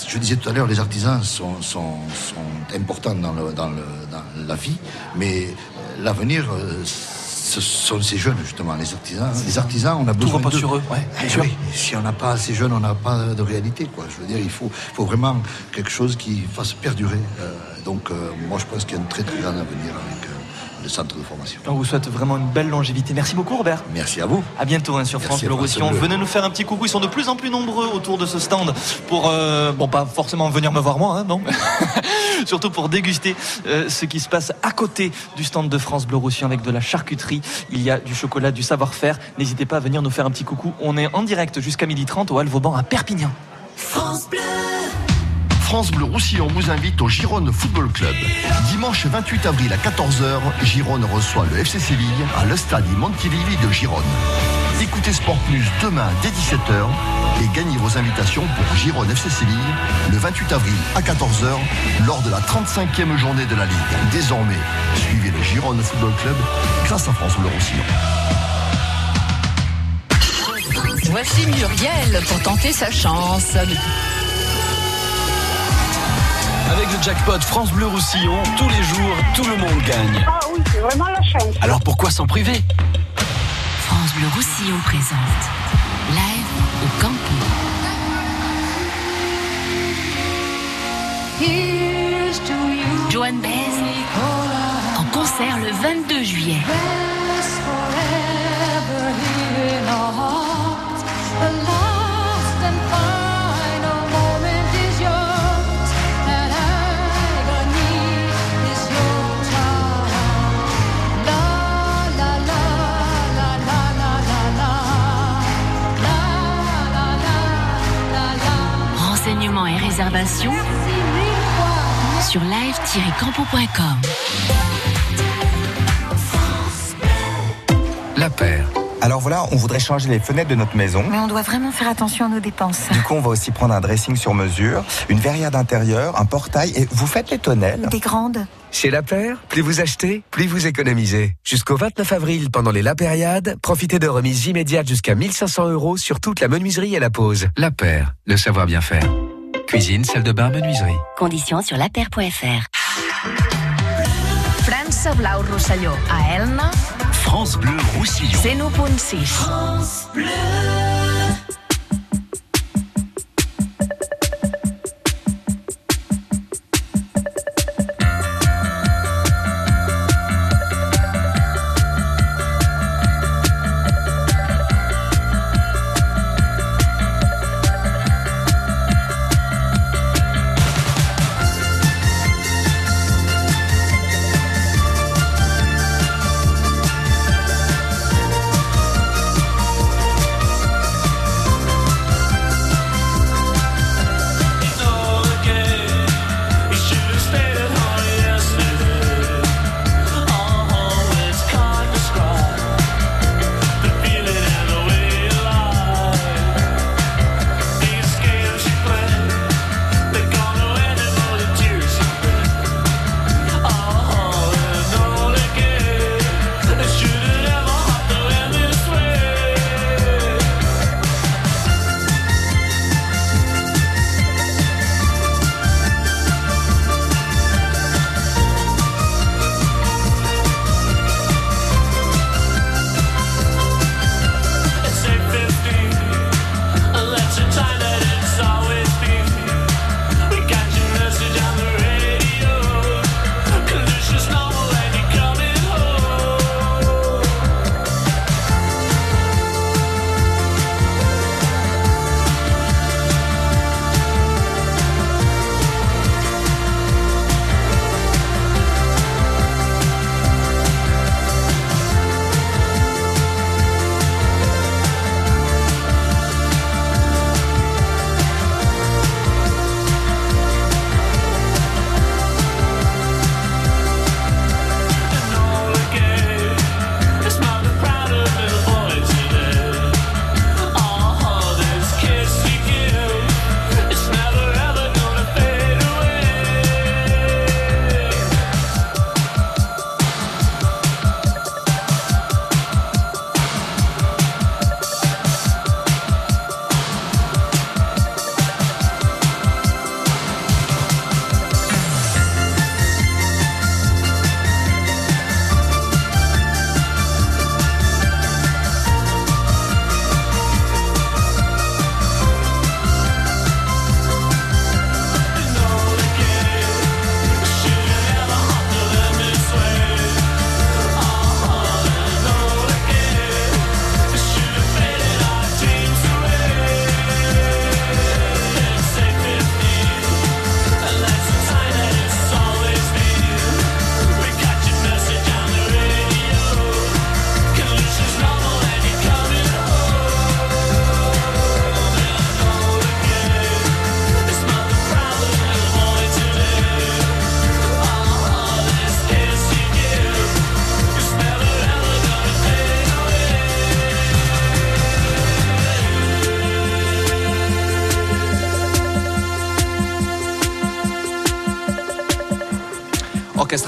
Speaker 23: je disais tout à l'heure, les artisans sont, importants dans, la vie, mais l'avenir, euh, ce sont ces jeunes, justement, les artisans. Les artisans, on a besoin
Speaker 3: de... sur eux.
Speaker 23: Eh si on n'a pas ces jeunes, on n'a pas de réalité. Quoi. Je veux dire, il faut, vraiment quelque chose qui fasse perdurer. Euh, donc, euh, moi, je pense qu'il y a un très, très grand avenir avec centre de formation.
Speaker 3: On vous souhaite vraiment une belle longévité. Merci beaucoup Robert.
Speaker 23: Merci à vous.
Speaker 3: À bientôt hein, sur France Bleu Roussillon. Venez nous faire un petit coucou. Ils sont de plus en plus nombreux autour de ce stand pour, euh, bon, pas forcément venir me voir moi, hein, non, surtout pour déguster euh, ce qui se passe à côté du stand de France Bleu Roussillon avec de la charcuterie. Il y a du chocolat, du savoir-faire. N'hésitez pas à venir nous faire un petit coucou. On est en direct jusqu'à 12h30 au Alvauban à Perpignan. France Bleu.
Speaker 10: France Bleu Roussillon vous invite au Gironne Football Club. Dimanche 28 avril à 14h, Gironne reçoit le FC Séville à l'Estadi Montilivi de Gironne. Écoutez Sport Plus demain dès 17h et gagnez vos invitations pour Gironne FC Séville le 28 avril à 14h lors de la 35e journée de la Ligue. Désormais, suivez le Gironne Football Club grâce à France Bleu Roussillon.
Speaker 12: Voici Muriel pour tenter sa chance.
Speaker 10: Avec le jackpot France Bleu Roussillon, tous les jours, tout le monde gagne.
Speaker 15: Ah oui, c'est vraiment la chance.
Speaker 10: Alors pourquoi s'en priver?
Speaker 8: France Bleu Roussillon présente Live au Campo. Joan Baez en concert le 22 juillet. Réservations sur live-campo.com.
Speaker 24: La paire. Alors voilà, on voudrait changer les fenêtres de notre maison.
Speaker 25: Mais on doit vraiment faire attention à nos dépenses.
Speaker 24: Du coup, on va aussi prendre un dressing sur mesure, une verrière d'intérieur, un portail et vous faites les tonnelles.
Speaker 25: Des grandes.
Speaker 24: Chez La Paire, plus vous achetez, plus vous économisez. Jusqu'au 29 avril, pendant les La Périade, profitez de remises immédiates jusqu'à 1500 euros sur toute la menuiserie et la pose. La Paire, le savoir bien faire. Cuisine, salle de bain, menuiserie.
Speaker 8: Conditions sur laterre.fr.
Speaker 12: France Blau Roussillon à Elna.
Speaker 10: France Bleu Roussillon.
Speaker 12: C'est nous France Bleu.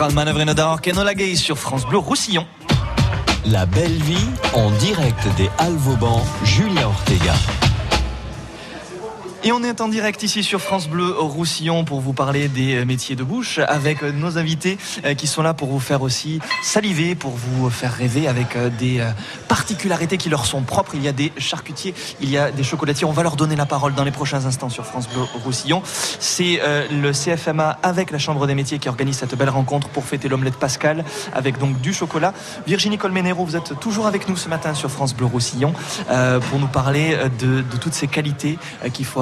Speaker 3: Orchestral Manœuvre in the Dark, Enola Gay sur France Bleu Roussillon.
Speaker 1: La belle vie en direct des Alvauban, Julien Ortega.
Speaker 3: Et on est en direct ici sur France Bleu Roussillon pour vous parler des métiers de bouche avec nos invités euh, qui sont là pour vous faire aussi saliver, pour vous faire rêver avec euh, des euh, particularités qui leur sont propres. Il y a des charcutiers, il y a des chocolatiers. On va leur donner la parole dans les prochains instants sur France Bleu Roussillon. C'est le CFMA avec la Chambre des métiers qui organise cette belle rencontre pour fêter l'omelette Pascal avec donc du chocolat. Virginie Colmenero, vous êtes toujours avec nous ce matin sur France Bleu Roussillon pour nous parler de, de toutes ces qualités qu'il faut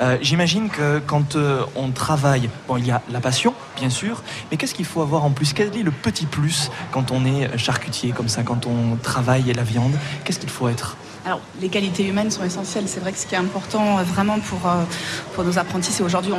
Speaker 3: euh, j'imagine que quand euh, on travaille, bon, il y a la passion, bien sûr, mais qu'est-ce qu'il faut avoir en plus? Quel est le petit plus quand on est charcutier comme ça, quand on travaille la viande? Qu'est-ce qu'il faut être?
Speaker 4: Alors, les qualités humaines sont essentielles. C'est vrai que ce qui est important euh, vraiment pour, pour nos apprentis, c'est aujourd'hui,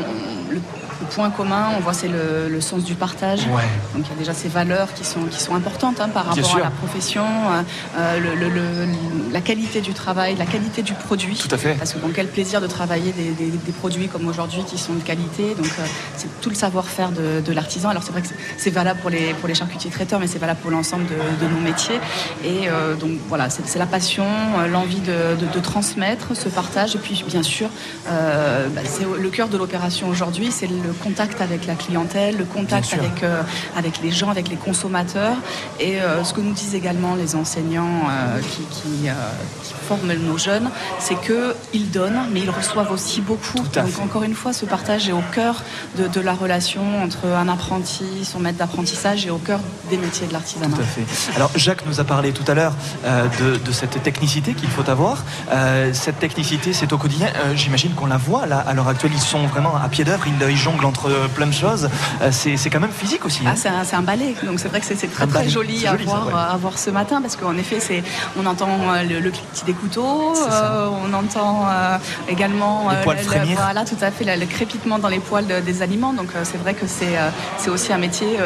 Speaker 4: le point commun, on voit, c'est le, sens du partage. Donc il y a déjà ces valeurs qui sont, qui sont importantes hein, par rapport à la profession, euh, euh, la qualité du travail, la qualité du produit.
Speaker 3: Tout à fait.
Speaker 4: Parce que bon, quel plaisir de travailler des, produits comme aujourd'hui qui sont de qualité. Donc euh, c'est tout le savoir-faire de, l'artisan. Alors c'est vrai que c'est valable pour les, pour les charcutiers traiteurs, mais c'est valable pour l'ensemble de, nos métiers. Et donc voilà, c'est la passion, l'envie de, transmettre ce partage. Et puis bien sûr, bah, c'est le cœur de l'opération aujourd'hui, c'est le contact avec la clientèle, le contact avec, euh, avec les gens, avec les consommateurs. Et euh, ce que nous disent également les enseignants euh, qui, qui, forment nos jeunes, c'est qu'ils donnent, mais ils reçoivent aussi beaucoup. Donc encore une fois, ce partage est au cœur de, de, la relation entre un apprenti, son maître d'apprentissage et au cœur des métiers de l'artisanat.
Speaker 3: Tout à fait. Alors Jacques nous a parlé tout à l'heure de, de, cette technicité qu'il faut avoir. cette technicité, c'est au quotidien. J'imagine qu'on la voit là à l'heure actuelle. Ils sont vraiment à pied d'œuvre, ils, ils jonglent entre plein de choses. Euh, c'est quand même physique aussi.
Speaker 4: Ah, hein. c'est un, ballet, donc c'est vrai que c'est très très joli, à, voir, à, voir, ce matin parce qu'en effet, on entend euh, le, le cliquetis des couteaux, euh, on entend également
Speaker 3: les poils
Speaker 4: le, voilà, tout à fait, le, crépitement dans les poils des aliments. Donc c'est vrai que c'est aussi un métier,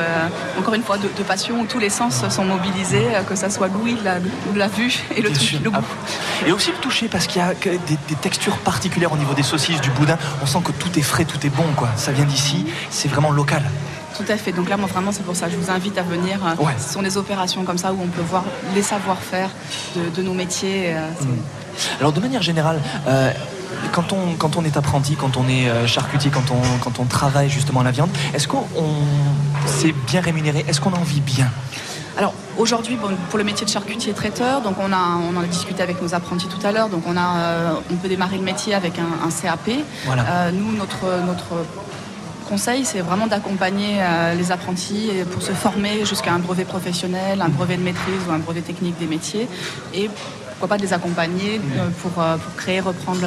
Speaker 4: encore une fois, de, passion où tous les sens sont mobilisés, que ça soit l'ouïe, la, la, vue et le, le goût.
Speaker 3: Et aussi le toucher parce qu'il y a des, des, textures particulières au niveau des saucisses, du boudin. On sent que tout est frais, tout est bon, quoi. Ça vient d'ici, c'est vraiment local.
Speaker 4: Tout à fait. Donc là, moi, vraiment, c'est pour ça. Je vous invite à venir. Euh, ce sont des opérations comme ça où on peut voir les savoir-faire de, nos métiers. Euh,
Speaker 3: mm. Alors, de manière générale, euh, quand, on, quand on est apprenti, quand on est charcutier, quand on, quand on travaille justement la viande, est-ce qu'on s'est bien rémunéré? Est-ce qu'on en vit bien?
Speaker 4: Alors aujourd'hui, pour le métier de charcutier traiteur, donc on, a, on en a discuté avec nos apprentis tout à l'heure, donc on, a, on peut démarrer le métier avec un, CAP. nous, notre, notre conseil, c'est vraiment d'accompagner euh, les apprentis pour se former jusqu'à un brevet professionnel, un brevet de maîtrise ou un brevet technique des métiers. Et pourquoi pas de les accompagner euh, pour, euh, pour créer, reprendre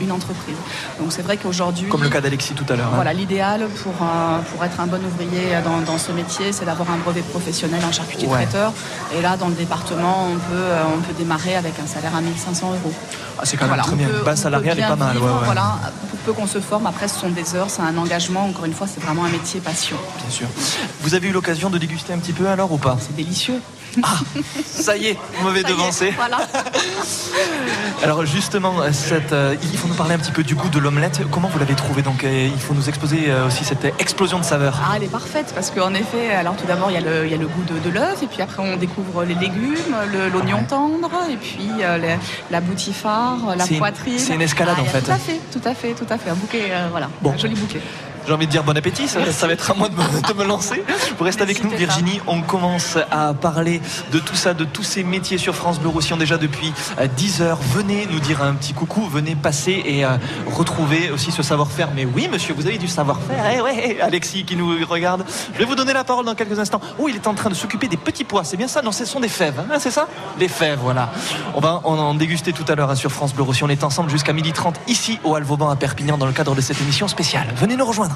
Speaker 4: une, entreprise. Donc c'est vrai qu'aujourd'hui...
Speaker 3: Comme le cas d'Alexis tout à l'heure.
Speaker 4: Hein. Voilà, l'idéal pour, pour être un bon ouvrier dans, dans ce métier, c'est d'avoir un brevet professionnel en charcutier traiteur. Et là, dans le département, on peut, on peut démarrer avec un salaire à 1500 euros.
Speaker 3: Ah, c'est quand même très bien. Base salariale est pas mal.
Speaker 4: Voilà, pour peu qu'on se forme, après ce sont des heures, c'est un engagement. Encore une fois, c'est vraiment un métier passion.
Speaker 3: Bien sûr. Vous avez eu l'occasion de déguster un petit peu alors ou pas?
Speaker 4: C'est délicieux.
Speaker 3: Ah, ça y est, vous m'avez devancé.
Speaker 4: Voilà.
Speaker 3: Alors justement, cette, euh, il faut nous parler un petit peu du goût de l'omelette. Comment vous l'avez trouvé? Donc euh, il faut nous exposer euh, aussi cette explosion de saveurs.
Speaker 4: Ah, elle est parfaite parce qu'en effet, alors tout d'abord il y, a le goût de, l'œuf et puis après on découvre les légumes, l'oignon tendre et puis la boutifare, la poitrine.
Speaker 3: C'est une escalade
Speaker 4: ah,
Speaker 3: en fait.
Speaker 4: Tout à fait, tout à fait, tout à fait. Un bouquet, voilà, un joli bouquet.
Speaker 3: J'ai envie de dire bon appétit, ça, va être à moi de me, lancer. Vous restez avec nous, Virginie. On commence à parler de tout ça, de tous ces métiers sur France Bleu Roussillon déjà depuis 10 euh, heures. Venez nous dire un petit coucou, venez passer et euh, retrouver aussi ce savoir-faire. Mais oui, monsieur, vous avez du savoir-faire. Eh ouais, Alexis qui nous regarde. Je vais vous donner la parole dans quelques instants. Oh, il est en train de s'occuper des petits pois. C'est bien ça? Non, ce sont des fèves. Hein, c'est ça? Des fèves, voilà. On va en déguster tout à l'heure hein, sur France Bleu Roussillon. On est ensemble jusqu'à 12h30 ici au Alvauban à Perpignan dans le cadre de cette émission spéciale. Venez nous rejoindre.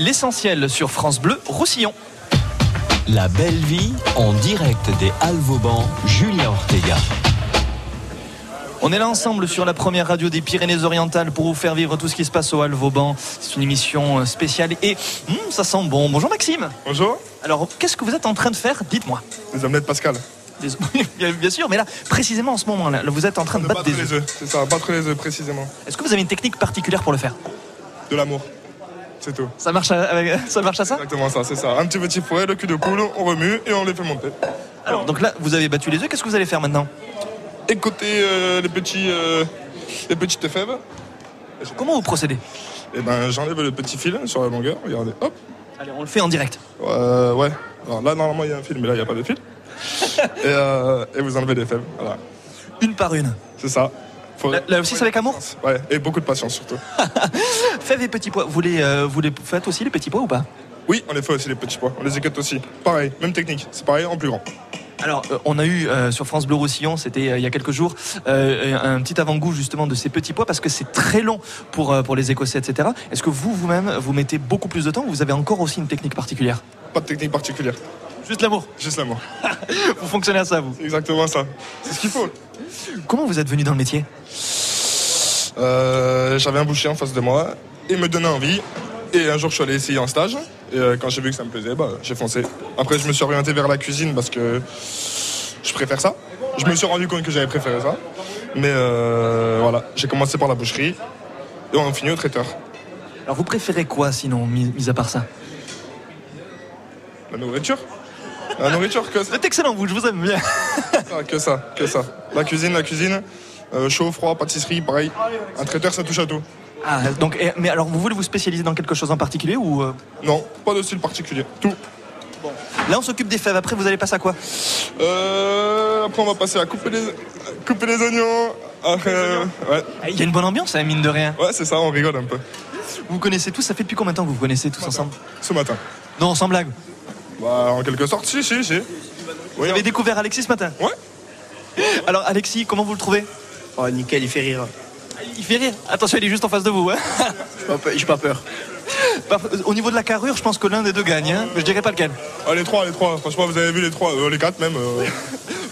Speaker 3: l'essentiel sur France Bleu, Roussillon.
Speaker 1: La belle vie en direct des Halles Vauban, Julien Ortega.
Speaker 3: On est là ensemble sur la première radio des Pyrénées-Orientales pour vous faire vivre tout ce qui se passe au Halles Vauban. C'est une émission euh, spéciale et hum, ça sent bon. Bonjour Maxime.
Speaker 26: Bonjour.
Speaker 3: Alors, qu'est-ce que vous êtes en train de faire? Dites-moi.
Speaker 26: Les omelettes Pascal.
Speaker 3: Des- bien, sûr, mais là, précisément en ce moment-là, vous êtes en train de,
Speaker 26: De
Speaker 3: battre,
Speaker 26: battre
Speaker 3: des œufs,
Speaker 26: c'est ça, battre les œufs précisément.
Speaker 3: Est-ce que vous avez une technique particulière pour le faire?
Speaker 26: De l'amour. C'est tout.
Speaker 3: Ça marche à, avec- ça marche à ça
Speaker 26: Exactement ça, c'est ça. Un petit petit fouet, le cul de poule, on remue et on les fait monter.
Speaker 3: Alors, donc là, vous avez battu les œufs, qu'est-ce que vous allez faire maintenant
Speaker 26: Écoutez euh, les, petits, euh, les petites fèves.
Speaker 3: Comment vous procédez
Speaker 26: Eh ben, j'enlève le petit fil sur la longueur, regardez, hop.
Speaker 3: Allez, on le fait en direct.
Speaker 26: Euh, ouais. Alors là, normalement, il y a un fil, mais là, il n'y a pas de fil. et, et vous enlevez les fèves, voilà.
Speaker 3: Une par une.
Speaker 26: C'est ça. Faut-
Speaker 3: Là, là aussi, c'est avec amour
Speaker 26: Ouais, et beaucoup de patience surtout.
Speaker 3: Fèves et petits pois, vous les, euh, vous les faites aussi les petits pois ou pas?
Speaker 26: Oui, on les fait aussi, les petits pois. On les écoute aussi. Pareil, même technique. C'est pareil, en plus grand.
Speaker 3: Alors, euh, on a eu euh, sur France Bleu Roussillon, c'était euh, il y a quelques jours, un petit avant-goût justement de ces petits pois parce que c'est très long pour, pour les Écossais, etc. Est-ce que vous, vous-même, vous mettez beaucoup plus de temps ou vous avez encore aussi une technique particulière?
Speaker 26: Pas de technique particulière.
Speaker 3: Juste l'amour
Speaker 26: Juste l'amour.
Speaker 3: Vous fonctionnez à ça, vous
Speaker 26: C'est exactement ça. C'est ce qu'il faut.
Speaker 3: Comment vous êtes venu dans le métier?
Speaker 26: Euh, J'avais un boucher en face de moi et me donnait envie. Et un jour, je suis allé essayer en stage. Et euh, quand j'ai vu que ça me plaisait, bah, j'ai foncé. Après, je me suis orienté vers la cuisine parce que je préfère ça. Je me suis rendu compte que j'avais préféré ça. Mais euh, voilà, j'ai commencé par la boucherie et on finit au traiteur.
Speaker 3: Alors, vous préférez quoi sinon, mis à part ça?
Speaker 26: La nourriture La nourriture, que
Speaker 3: Vous êtes excellent, vous, je vous aime bien.
Speaker 26: ça, que ça, que ça. La cuisine, la cuisine. euh, chaud, froid, pâtisserie, pareil. Un traiteur, ça touche à tout.
Speaker 3: Ah, donc, mais alors, vous voulez vous spécialiser dans quelque chose en particulier ou euh,
Speaker 26: Non, pas de style particulier. Tout.
Speaker 3: Là, on s'occupe des fèves. Après, vous allez passer à quoi?
Speaker 26: Euh, après, on va passer à couper les, couper les oignons. Après, euh, ouais.
Speaker 3: Il y a une bonne ambiance, hein, mine de rien.
Speaker 26: Ouais, c'est ça, on rigole un peu.
Speaker 3: Vous vous connaissez tous, ça fait depuis combien de temps que vous vous connaissez tous ensemble?
Speaker 26: Ce matin.
Speaker 3: Non, sans blague.
Speaker 26: Bah, en quelque sorte, si, si, si.
Speaker 3: Vous avez découvert Alexis ce matin
Speaker 26: Ouais.
Speaker 3: Alors, Alexis, comment vous le trouvez
Speaker 5: Oh, nickel, il fait rire.
Speaker 3: Il fait rire. Attention, il est juste en face de vous. Hein
Speaker 5: J'ai pas peur.
Speaker 3: Au niveau de la carrure, je pense que l'un des deux gagne. Hein mais je dirais pas lequel.
Speaker 26: Ah, les trois, les trois. Franchement, vous avez vu les trois, euh, les quatre même. euh.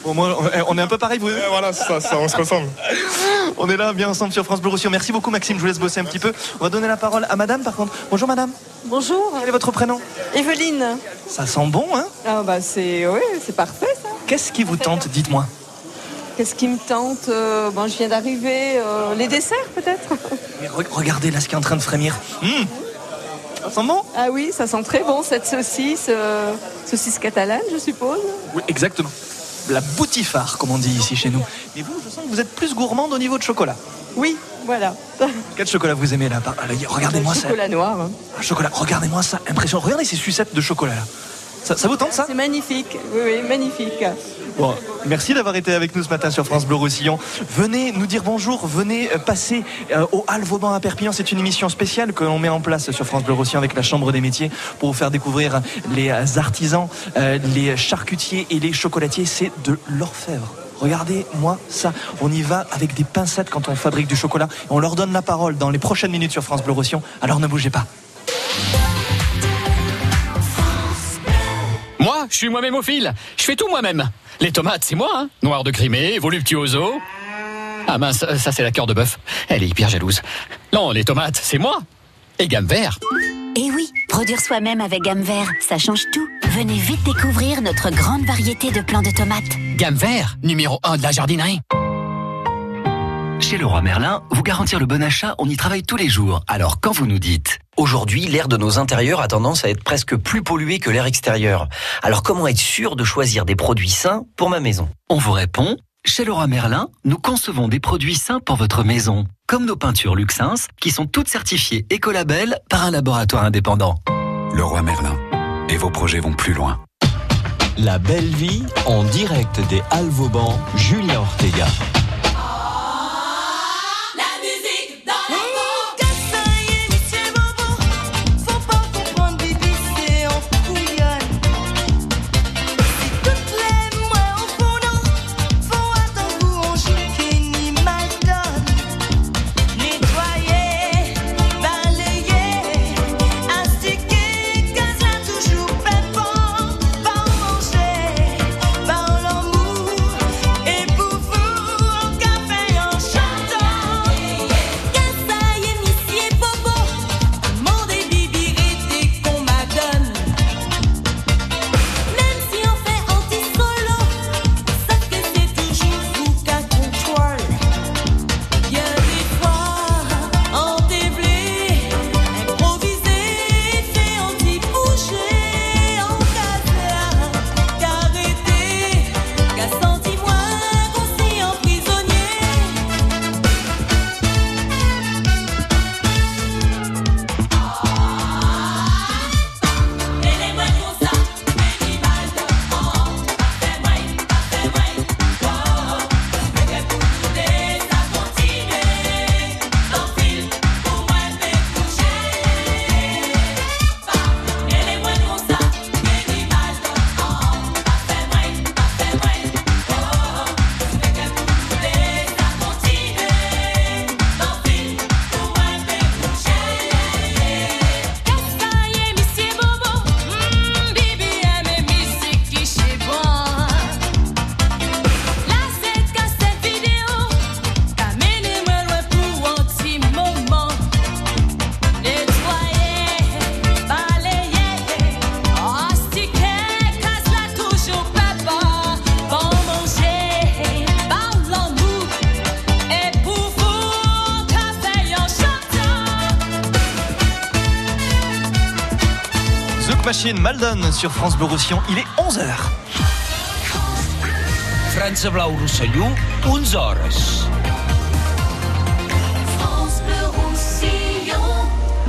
Speaker 3: Bon, moi, on- on est un peu pareil, vous.
Speaker 26: Ouais, voilà, c'est ça, ça, on se ressemble.
Speaker 3: On est là, bien ensemble sur France Bleu Roussillon. Merci beaucoup, Maxime. Je vous laisse bosser un petit peu. On va donner la parole à Madame, par contre. Bonjour, Madame.
Speaker 27: Bonjour.
Speaker 3: Quel est votre prénom?
Speaker 27: Evelyne.
Speaker 3: Ça sent bon, hein?
Speaker 27: Ah bah c'est oui, c'est parfait ça.
Speaker 3: Qu'est-ce qui vous tente Dites-moi?
Speaker 27: Qu'est-ce qui me tente Euh, Bon, je viens d'arriver. euh, les desserts peut-être
Speaker 3: Mais re- regardez là ce qui est en train de frémir. Hum Ça sent bon?
Speaker 27: Ah oui, ça sent très bon cette saucisse, euh, saucisse catalane, je suppose.
Speaker 3: Oui, exactement. La boutifare, comme on dit ici chez nous. Et vous, je sens que vous êtes plus gourmande au niveau de chocolat.
Speaker 27: Oui, voilà.
Speaker 3: Quel chocolat vous aimez là? Regardez-moi ça.
Speaker 27: Chocolat noir. hein.
Speaker 3: Ah, chocolat, regardez-moi ça. Impressionnant. Regardez ces sucettes de chocolat là. Ça, ça vous tente ça?
Speaker 27: C'est magnifique. Oui, oui, magnifique.
Speaker 3: Bon, merci d'avoir été avec nous ce matin sur France Bleu Roussillon. Venez nous dire bonjour, venez euh, passer euh, au Hall Vauban à Perpignan. C'est une émission spéciale que l'on met en place sur France Bleu Roussillon avec la Chambre des métiers pour vous faire découvrir les artisans, euh, les charcutiers et les chocolatiers. C'est de l'orfèvre. Regardez-moi ça. On y va avec des pincettes quand on fabrique du chocolat. On leur donne la parole dans les prochaines minutes sur France Bleu Roussillon. Alors ne bougez pas.
Speaker 28: Moi, je suis moi-même au fil. Je fais tout moi-même. Les tomates, c'est moi, hein. Noir de Crimée, voluptuoso. Ah mince, ça c'est la cœur de bœuf. Elle est hyper jalouse. Non, les tomates, c'est moi. Et gamme vert.
Speaker 8: Et oui, produire soi-même avec gamme vert, ça change tout. Venez vite découvrir notre grande variété de plants de tomates.
Speaker 28: Gamme vert, numéro 1 de la jardinerie.
Speaker 20: Chez Leroy Merlin, vous garantir le bon achat, on y travaille tous les jours. Alors quand vous nous dites Aujourd'hui, l'air de nos intérieurs a tendance à être presque plus pollué que l'air extérieur. Alors comment être sûr de choisir des produits sains pour ma maison? On vous répond chez Leroy Merlin, nous concevons des produits sains pour votre maison, comme nos peintures Luxins, qui sont toutes certifiées Écolabel par un laboratoire indépendant.
Speaker 1: Leroy Merlin. Et vos projets vont plus loin. La belle vie en direct des Halles Vauban, Julien Ortega.
Speaker 3: Sur France Bleu Roussillon. Il est 11h.
Speaker 11: France Blau Roussillon, 11h.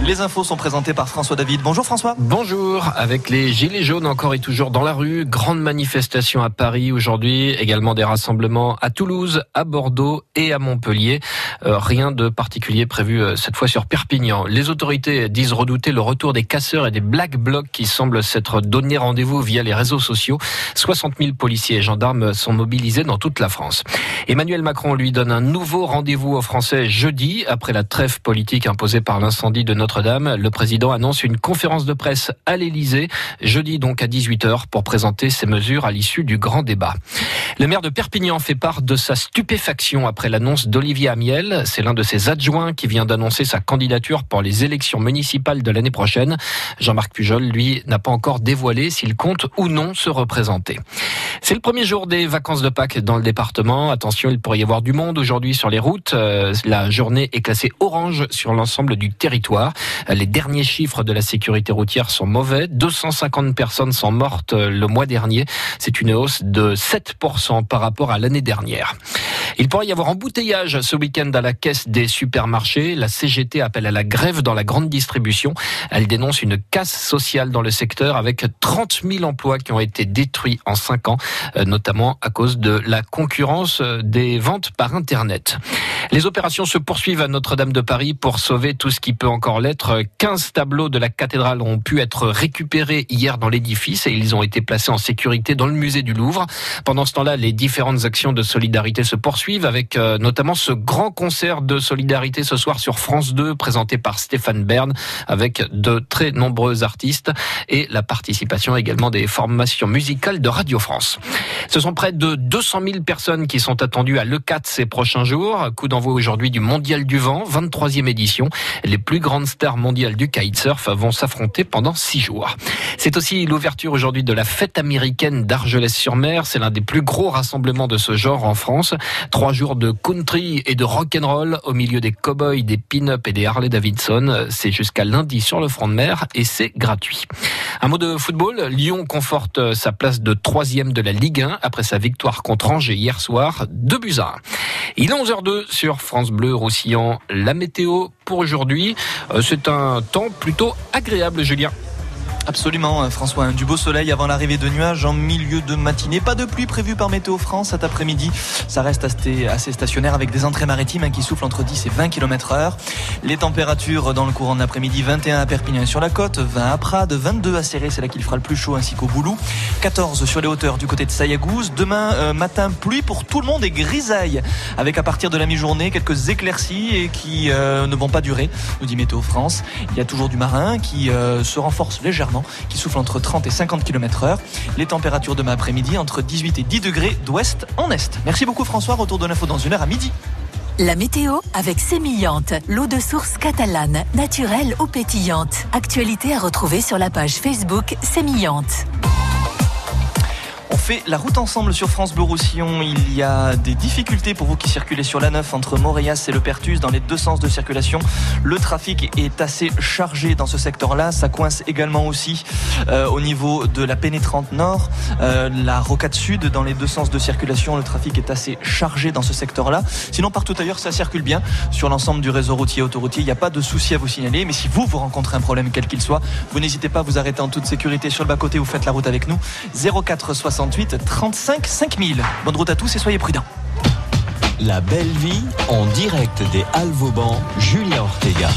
Speaker 3: Les infos sont présentées par François David. Bonjour François.
Speaker 29: Bonjour. Avec les Gilets jaunes encore et toujours dans la rue, grande manifestation à Paris aujourd'hui, également des rassemblements à Toulouse, à Bordeaux et à Montpellier. Euh, rien de particulier prévu euh, cette fois sur Les autorités disent redouter le retour des casseurs et des black blocs qui semblent s'être donné rendez-vous via les réseaux sociaux. 60 000 policiers et gendarmes sont mobilisés dans toute la France. Emmanuel Macron lui donne un nouveau rendez-vous aux Français jeudi après la trêve politique imposée par l'incendie de notre dame Le président annonce une conférence de presse à l'Elysée, jeudi donc à 18h, pour présenter ses mesures à l'issue du grand débat. Le maire de Perpignan fait part de sa stupéfaction après l'annonce d'Olivier Amiel. C'est l'un de ses adjoints qui vient d'annoncer sa candidature pour les élections municipales de l'année prochaine. Jean-Marc Pujol, lui, n'a pas encore dévoilé s'il compte ou non se représenter. C'est le premier jour des vacances de Pâques dans le département. Attention, il pourrait y avoir du monde aujourd'hui sur les routes. Euh, la journée est classée orange sur l'ensemble du territoire. Les derniers chiffres de la sécurité routière sont mauvais. 250 personnes sont mortes le mois dernier. C'est une hausse de 7% par rapport à l'année dernière. Il pourrait y avoir embouteillage ce week-end à la caisse des supermarchés. La CGT appelle à la grève dans la grande distribution. Elle dénonce une casse sociale dans le secteur avec 30 000 emplois qui ont été détruits en 5 ans, euh, notamment à cause de la concurrence euh, des ventes par Internet. Les opérations se poursuivent à Notre-Dame de Paris pour sauver tout ce qui peut encore l'être. 15 tableaux de la cathédrale ont pu être récupérés hier dans l'édifice et ils ont été placés en sécurité dans le musée du Louvre. Pendant ce temps-là, les différentes actions de solidarité se poursuivent avec euh, notamment ce grand concert de solidarité ce soir sur France 2 présenté par Stéphane Bern avec de très nombreux artistes et la participation également des formations musicales de Radio France. Ce sont près de 200 000 personnes qui sont attendues à l'E4 ces prochains jours. Coup d'envoi aujourd'hui du Mondial du Vent, 23e édition. Les plus grandes stars mondiales du kitesurf vont s'affronter pendant six jours. C'est aussi l'ouverture aujourd'hui de la fête américaine d'Argelès-sur-Mer. C'est l'un des plus gros rassemblements de ce genre en France. Trois jours de country et de rock'n'roll au milieu des cowboys, des pin-up et des Harley Davidson. C'est jusqu'à lundi sur le front de mer et c'est gratuit. Un mot de football. Lyon conforte sa place de troisième de la Ligue 1 après sa victoire contre Angers hier soir. Deux buts à Il est 11h02 sur France Bleu Roussillon. La météo pour aujourd'hui, euh, c'est un temps plutôt agréable, Julien.
Speaker 3: Absolument, euh, François. Du beau soleil avant l'arrivée de nuages en milieu de matinée. Pas de pluie prévue par Météo France cet après-midi. Ça reste assez stationnaire avec des entrées maritimes hein, qui soufflent entre 10 et 20 km heure. Les températures dans le courant de l'après-midi, 21 à Perpignan sur la côte, 20 à Prades, 22 à Serré, c'est là qu'il fera le plus chaud, ainsi qu'au Boulou. 14 sur les hauteurs du côté de Sayagouz. Demain euh, matin, pluie pour tout le monde et grisaille. Avec à partir de la mi-journée quelques éclaircies et qui euh, ne vont pas durer, nous dit Météo France. Il y a toujours du marin qui se renforce légèrement qui souffle entre 30 et 50 km heure. Les températures demain après-midi entre 18 et 10 degrés d'ouest en est. Merci beaucoup François, retour de l'info dans une heure à midi.
Speaker 8: La météo avec Sémillante, l'eau de source catalane, naturelle ou pétillante. Actualité à retrouver sur la page Facebook Sémillante
Speaker 3: fait la route ensemble sur France Bleu Roussillon. Il y a des difficultés pour vous qui circulez sur la 9 entre Montréas et le Pertus dans les deux sens de circulation. Le trafic est assez chargé dans ce secteur-là. Ça coince également aussi euh, au niveau de la pénétrante nord, euh, la rocade sud dans les deux sens de circulation. Le trafic est assez chargé dans ce secteur-là. Sinon, partout ailleurs, ça circule bien sur l'ensemble du réseau routier autoroutier. Il n'y a pas de souci à vous signaler. Mais si vous, vous rencontrez un problème quel qu'il soit, vous n'hésitez pas à vous arrêter en toute sécurité sur le bas-côté. Vous faites la route avec nous. 04 68 35 5000. Bonne route à tous et soyez prudents.
Speaker 1: La belle vie en direct des Halles Vauban, Julien Ortega.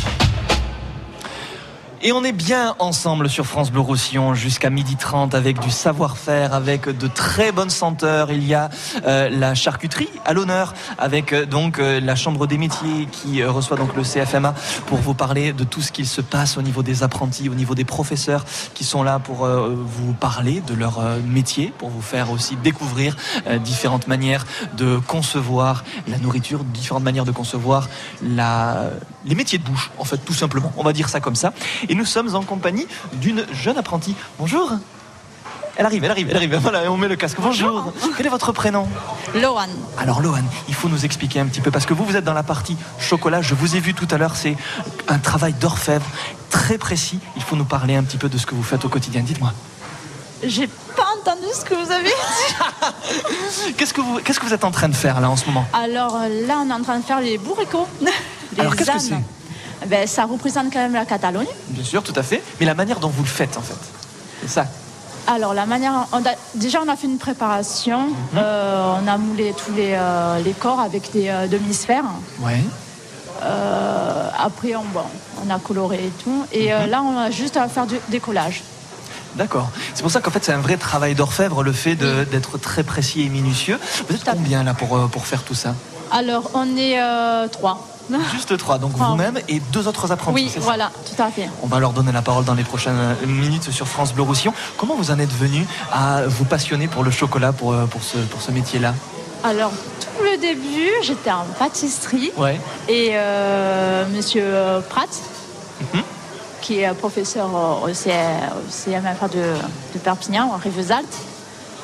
Speaker 3: Et on est bien ensemble sur France Bleu Roussillon jusqu'à midi 30 avec du savoir-faire, avec de très bonnes senteurs. Il y a euh, la charcuterie à l'honneur avec euh, donc euh, la Chambre des métiers qui reçoit donc le CFMA pour vous parler de tout ce qui se passe au niveau des apprentis, au niveau des professeurs qui sont là pour vous parler de leur métier, pour vous faire aussi découvrir différentes manières de concevoir la nourriture, différentes manières de concevoir les métiers de bouche, en fait, tout simplement. On va dire ça comme ça. Nous sommes en compagnie d'une jeune apprentie. Bonjour. Elle arrive, elle arrive, elle arrive. Voilà, on met le casque. Bonjour. Quel est votre prénom?
Speaker 30: Lohan.
Speaker 3: Alors Lohan, il faut nous expliquer un petit peu parce que vous, vous êtes dans la partie chocolat. Je vous ai vu tout à l'heure, c'est un travail d'orfèvre très précis. Il faut nous parler un petit peu de ce que vous faites au quotidien. Dites-moi.
Speaker 30: J'ai pas entendu ce que vous avez dit.
Speaker 3: Qu'est-ce que vous, qu'est-ce que vous êtes en train de faire là en ce moment?
Speaker 30: Alors euh, là, on est en train de faire les bourricots. Les
Speaker 3: Alors, qu'est-ce que
Speaker 30: ânes. Ben, Ça représente quand même la Catalogne.
Speaker 3: Bien sûr, tout à fait. Mais la manière dont vous le faites, en fait, c'est ça.
Speaker 30: Alors, la manière. on a- déjà, on a fait une préparation.
Speaker 3: Mhm.
Speaker 30: Euh, on a moulé tous les, euh, les corps avec des euh, demi-sphères.
Speaker 3: Ouais.
Speaker 30: Après, on, bon, on a coloré et tout. Et
Speaker 3: Mhm.
Speaker 30: là, on a juste à faire du décollage.
Speaker 3: D'accord. C'est pour ça qu'en fait, c'est un vrai travail d'orfèvre, le fait d'être très précis et minutieux. Vous êtes combien là pour, pour faire tout ça?
Speaker 30: Alors, on est euh, trois.
Speaker 3: Juste trois, donc vous-même et deux autres apprentis.
Speaker 30: Oui, voilà, tout à fait.
Speaker 3: On va leur donner la parole dans les prochaines euh, minutes sur France Bleu Roussillon. Comment vous en êtes venu à vous passionner pour le chocolat, pour, euh, pour ce, pour ce métier-là?
Speaker 30: Alors, tout le début, j'étais en pâtisserie.
Speaker 3: Ouais.
Speaker 30: Et euh, monsieur Pratt,
Speaker 3: Mhm.
Speaker 30: qui est professeur au, CMFA de, de Perpignan, à Rivesaltes,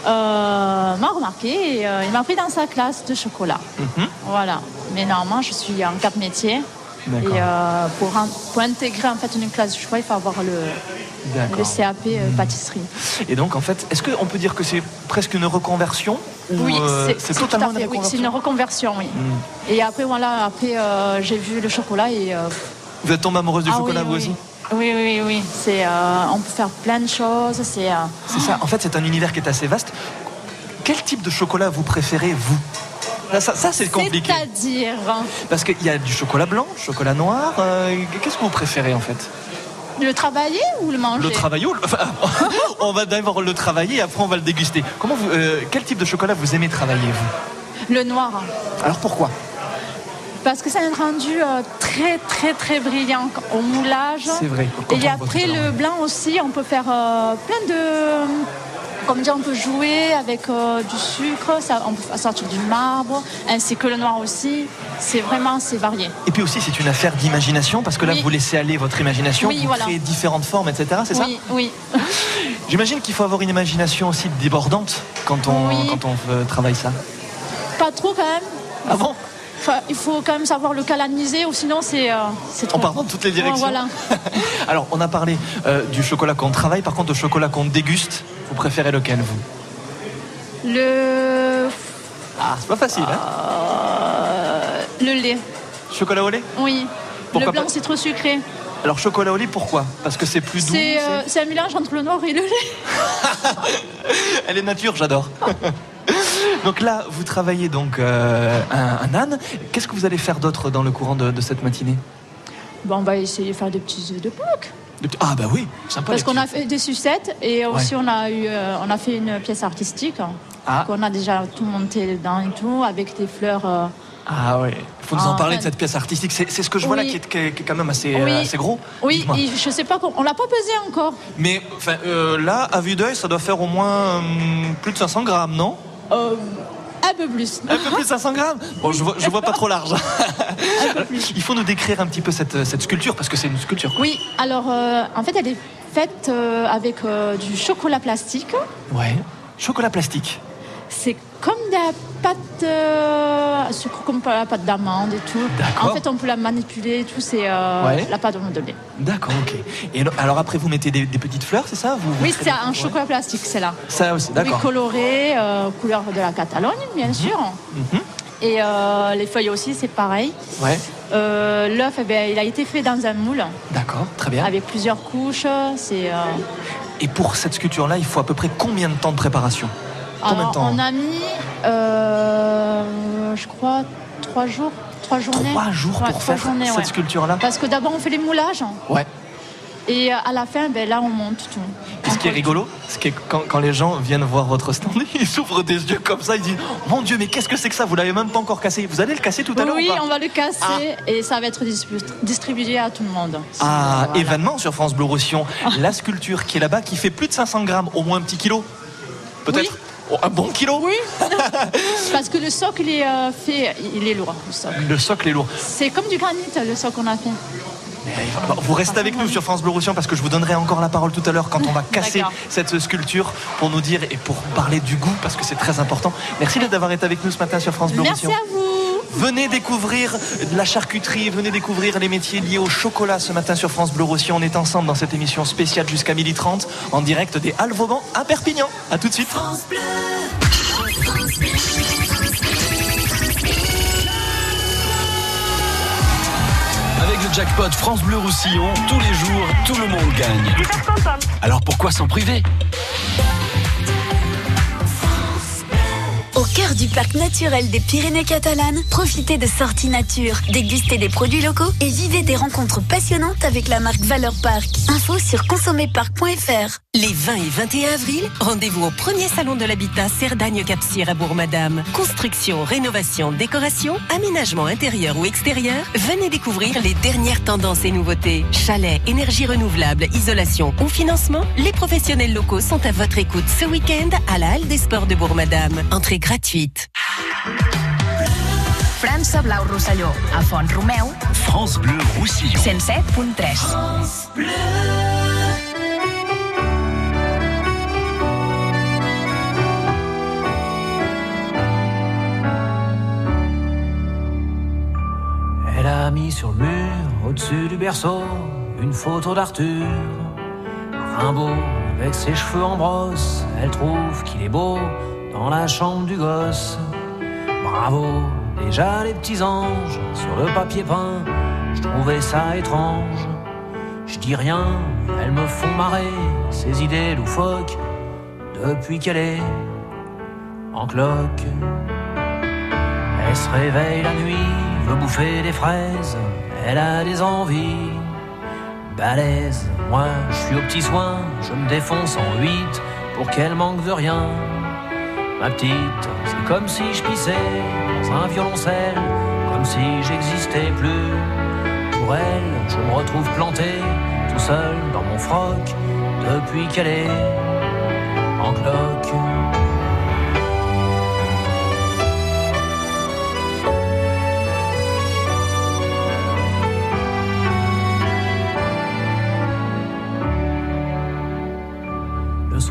Speaker 30: euh, m'a remarqué et euh, il m'a pris dans sa classe de chocolat.
Speaker 3: Mhm.
Speaker 30: Voilà. Mais normalement, je suis en quatre métiers. Et euh, pour, pour intégrer en fait une classe de chocolat, il faut avoir le, CAP euh, pâtisserie.
Speaker 3: Et donc, en fait, est-ce qu'on peut dire que c'est presque une reconversion ou,
Speaker 30: Oui, c'est tout
Speaker 3: totalement
Speaker 30: à fait,
Speaker 3: une
Speaker 30: oui, c'est
Speaker 3: reconversion
Speaker 30: une reconversion, oui. Et après, voilà, après j'ai vu le chocolat et.
Speaker 3: Vous êtes tombé amoureuse du
Speaker 30: ah
Speaker 3: chocolat,
Speaker 30: oui,
Speaker 3: vous
Speaker 30: oui.
Speaker 3: aussi?
Speaker 30: Oui, oui, oui. C'est, euh, on peut faire plein de choses. C'est, euh,
Speaker 3: C'est ça. En fait, c'est un univers qui est assez vaste. Quel type de chocolat vous préférez, vous? Là, Ça, ça, c'est compliqué.
Speaker 30: C'est-à-dire.
Speaker 3: Parce qu'il y a du chocolat blanc, chocolat noir. euh, Qu'est-ce que vous préférez, en fait?
Speaker 30: Le travailler ou le manger?
Speaker 3: Le travailler ou le- enfin, On va d'abord le travailler et après on va le déguster. Comment vous, quel type de chocolat vous aimez travailler, vous?
Speaker 30: Le noir.
Speaker 3: Alors pourquoi?
Speaker 30: Parce que c'est un rendu euh, très, très, très brillant au moulage.
Speaker 3: C'est vrai,
Speaker 30: Et après, le blanc aussi, on peut faire euh, plein de. Comme dire, on peut jouer avec euh, du sucre, ça, on peut sortir du marbre, ainsi que le noir aussi. C'est vraiment, c'est varié.
Speaker 3: Et puis aussi, c'est une affaire d'imagination parce que là,
Speaker 30: Oui.
Speaker 3: vous laissez aller votre imagination,
Speaker 30: Oui,
Speaker 3: vous
Speaker 30: voilà.
Speaker 3: créez différentes formes, etc. C'est ça
Speaker 30: Oui, oui.
Speaker 3: J'imagine qu'il faut avoir une imagination aussi débordante quand on,
Speaker 30: Oui.
Speaker 3: quand on euh, travaille ça.
Speaker 30: Pas trop quand même.
Speaker 3: Ah bon?
Speaker 30: Enfin, il faut quand même savoir le canaliser ou sinon c'est euh, c'est trop.
Speaker 3: On part dans toutes les directions.
Speaker 30: Ouais, voilà.
Speaker 3: Alors, on a parlé euh, du chocolat qu'on travaille, par contre, le chocolat qu'on déguste, vous préférez lequel, vous?
Speaker 30: Le.
Speaker 3: Ah, c'est pas facile, hein
Speaker 30: euh, le lait.
Speaker 3: Chocolat au lait?
Speaker 30: Oui.
Speaker 3: Pourquoi
Speaker 30: le blanc c'est trop sucré.
Speaker 3: Alors, chocolat au lait, pourquoi? Parce que c'est plus doux
Speaker 30: euh, c'est un mélange entre le noir et le lait.
Speaker 3: Elle est nature, j'adore. donc là, vous travaillez donc euh, un, un âne. Qu'est-ce que vous allez faire d'autre dans le courant de, de cette matinée?
Speaker 30: Bon, on va essayer de faire des petits œufs de Pâques.
Speaker 3: Ah bah oui, sympa.
Speaker 30: Parce qu'on a fait des sucettes et aussi
Speaker 3: Ouais.
Speaker 30: on a eu euh, on a fait une pièce artistique
Speaker 3: Ah.
Speaker 30: qu'on a déjà tout monté dedans et tout avec des fleurs. euh,
Speaker 3: Ah ouais. Il faut nous en parler de cette pièce artistique. C'est c'est ce que je vois là
Speaker 30: Oui.
Speaker 3: qui est, qui quand même assez,
Speaker 30: Oui.
Speaker 3: euh, assez gros.
Speaker 30: Oui, et je sais pas, on l'a pas pesé encore.
Speaker 3: Mais là, à vue d'œil, ça doit faire au moins hum, plus de 500 grammes, non?
Speaker 30: Euh, un peu plus.
Speaker 3: Un peu plus de 500 grammes Bon, je vois, je vois pas trop large. Il faut nous décrire un petit peu cette, cette sculpture parce que c'est une sculpture.
Speaker 30: Oui, alors euh, en fait elle est faite euh, avec du chocolat plastique.
Speaker 3: Ouais. Chocolat plastique.
Speaker 30: C'est comme de la pâte, euh, sucre comme la pâte d'amande et tout.
Speaker 3: D'accord.
Speaker 30: En fait, on peut la manipuler et tout. C'est euh,
Speaker 3: Ouais.
Speaker 30: la pâte de lait.
Speaker 3: D'accord, ok. Et alors- après, vous mettez des, des petites fleurs, c'est ça? Vous, vous
Speaker 30: Oui, c'est un chocolat plastique, c'est là.
Speaker 3: Ça aussi,
Speaker 30: Oui,
Speaker 3: d'accord.
Speaker 30: coloré, euh, couleur de la Catalogne, bien sûr.
Speaker 3: Mhm.
Speaker 30: Et les feuilles aussi, c'est pareil.
Speaker 3: Ouais,
Speaker 30: Euh, L'œuf, eh il a été fait dans un moule
Speaker 3: d'accord, très bien.
Speaker 30: avec plusieurs couches. C'est euh,
Speaker 3: Et pour cette sculpture-là, il faut à peu près combien de temps de préparation? Combien de
Speaker 30: Alors,
Speaker 3: temps
Speaker 30: on a mis, euh, je crois, trois jours. Trois journées.
Speaker 3: Trois jours pour
Speaker 30: trois
Speaker 3: faire
Speaker 30: journées,
Speaker 3: cette
Speaker 30: ouais.
Speaker 3: sculpture-là
Speaker 30: Parce que d'abord, on fait les moulages.
Speaker 3: Ouais.
Speaker 30: Et euh, à la fin, ben, là, on monte tout.
Speaker 3: Et ce qui est rigolo, c'est que quand, quand les gens viennent voir votre stand, ils s'ouvrent des yeux comme ça, ils disent Mon Dieu, mais qu'est-ce que c'est que ça? Vous l'avez même pas encore cassé. Vous allez le casser tout à l'heure
Speaker 30: Oui,
Speaker 3: ou pas?
Speaker 30: on va le casser et ça va être distribu- distribué à tout le monde.
Speaker 3: Ah,
Speaker 30: Voilà.
Speaker 3: événement sur France Bleu Roussillon. La sculpture qui est là-bas, qui fait plus de 500 grammes, au moins un petit kilo Peut-être Un bon kilo
Speaker 30: Oui, parce que le socle est euh, fait, il est lourd. Le socle,
Speaker 3: Le socle est lourd.
Speaker 30: c'est comme du granit le socle qu'on a fait.
Speaker 3: Vous restez avec nous sur France Bleu Roussillon parce que je vous donnerai encore la parole tout à l'heure quand on va casser cette sculpture pour nous dire et pour parler du goût parce que c'est très important. Merci d'avoir été avec nous ce matin sur France Bleu
Speaker 30: Merci
Speaker 3: Roussillon.
Speaker 30: à vous.
Speaker 3: Venez découvrir la charcuterie, venez découvrir les métiers liés au chocolat ce matin sur France Bleu Roussillon. On est ensemble dans cette émission spéciale jusqu'à 12h30 en direct des Halles Vauban à Perpignan. A tout de suite.
Speaker 1: Avec le jackpot France Bleu Roussillon, tous les jours, tout le monde gagne. Alors pourquoi s'en priver?
Speaker 8: Au cœur du parc naturel des Pyrénées catalanes, profitez de sorties nature, dégustez des produits locaux et vivez des rencontres passionnantes avec la marque Valeur Parc. Info sur consommerparc.fr.
Speaker 9: Les 20 et 21 avril, rendez-vous au premier salon de l'habitat Cerdagne Capcir à Bourg-Madame. Construction, rénovation, décoration, aménagement intérieur ou extérieur, venez découvrir les dernières tendances et nouveautés. Chalet, énergie renouvelable, isolation ou financement, les professionnels locaux sont à votre écoute ce week-end à la Halle des Sports de Bourg-Madame. Gratuite.
Speaker 12: França Blau Rosselló, a Font Romeu,
Speaker 1: France Bleu Roussillon.
Speaker 12: 107.3.
Speaker 14: Elle a mis sur le mur, au-dessus du berceau, une photo d'Arthur. Rimbaud, avec ses cheveux en brosse, elle trouve qu'il est beau dans la chambre du gosse. Bravo, déjà les petits anges sur le papier peint, je trouvais ça étrange. Je dis rien, elles me font marrer, ces idées loufoques, depuis qu'elle est en cloque. Elle se réveille la nuit, veut bouffer des fraises, elle a des envies balèzes. Moi, je suis au petit soin, je me défonce en huit pour qu'elle manque de rien. Ma petite, c'est comme si je pissais dans un violoncelle, comme si j'existais plus. Pour elle, je me retrouve planté tout seul dans mon froc depuis qu'elle est en cloque.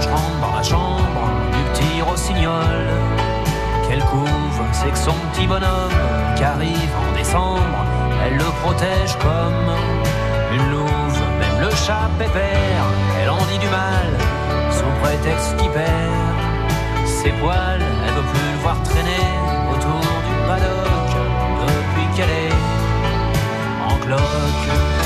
Speaker 14: je rentre dans la chambre du petit rossignol. Quelle couve, c'est que son petit bonhomme qui arrive en décembre, elle le protège comme une louve. Même le chat pépère, elle en dit du mal sous prétexte qu'il perd ses poils. Elle veut plus le voir traîner autour du paddock depuis qu'elle est en cloque.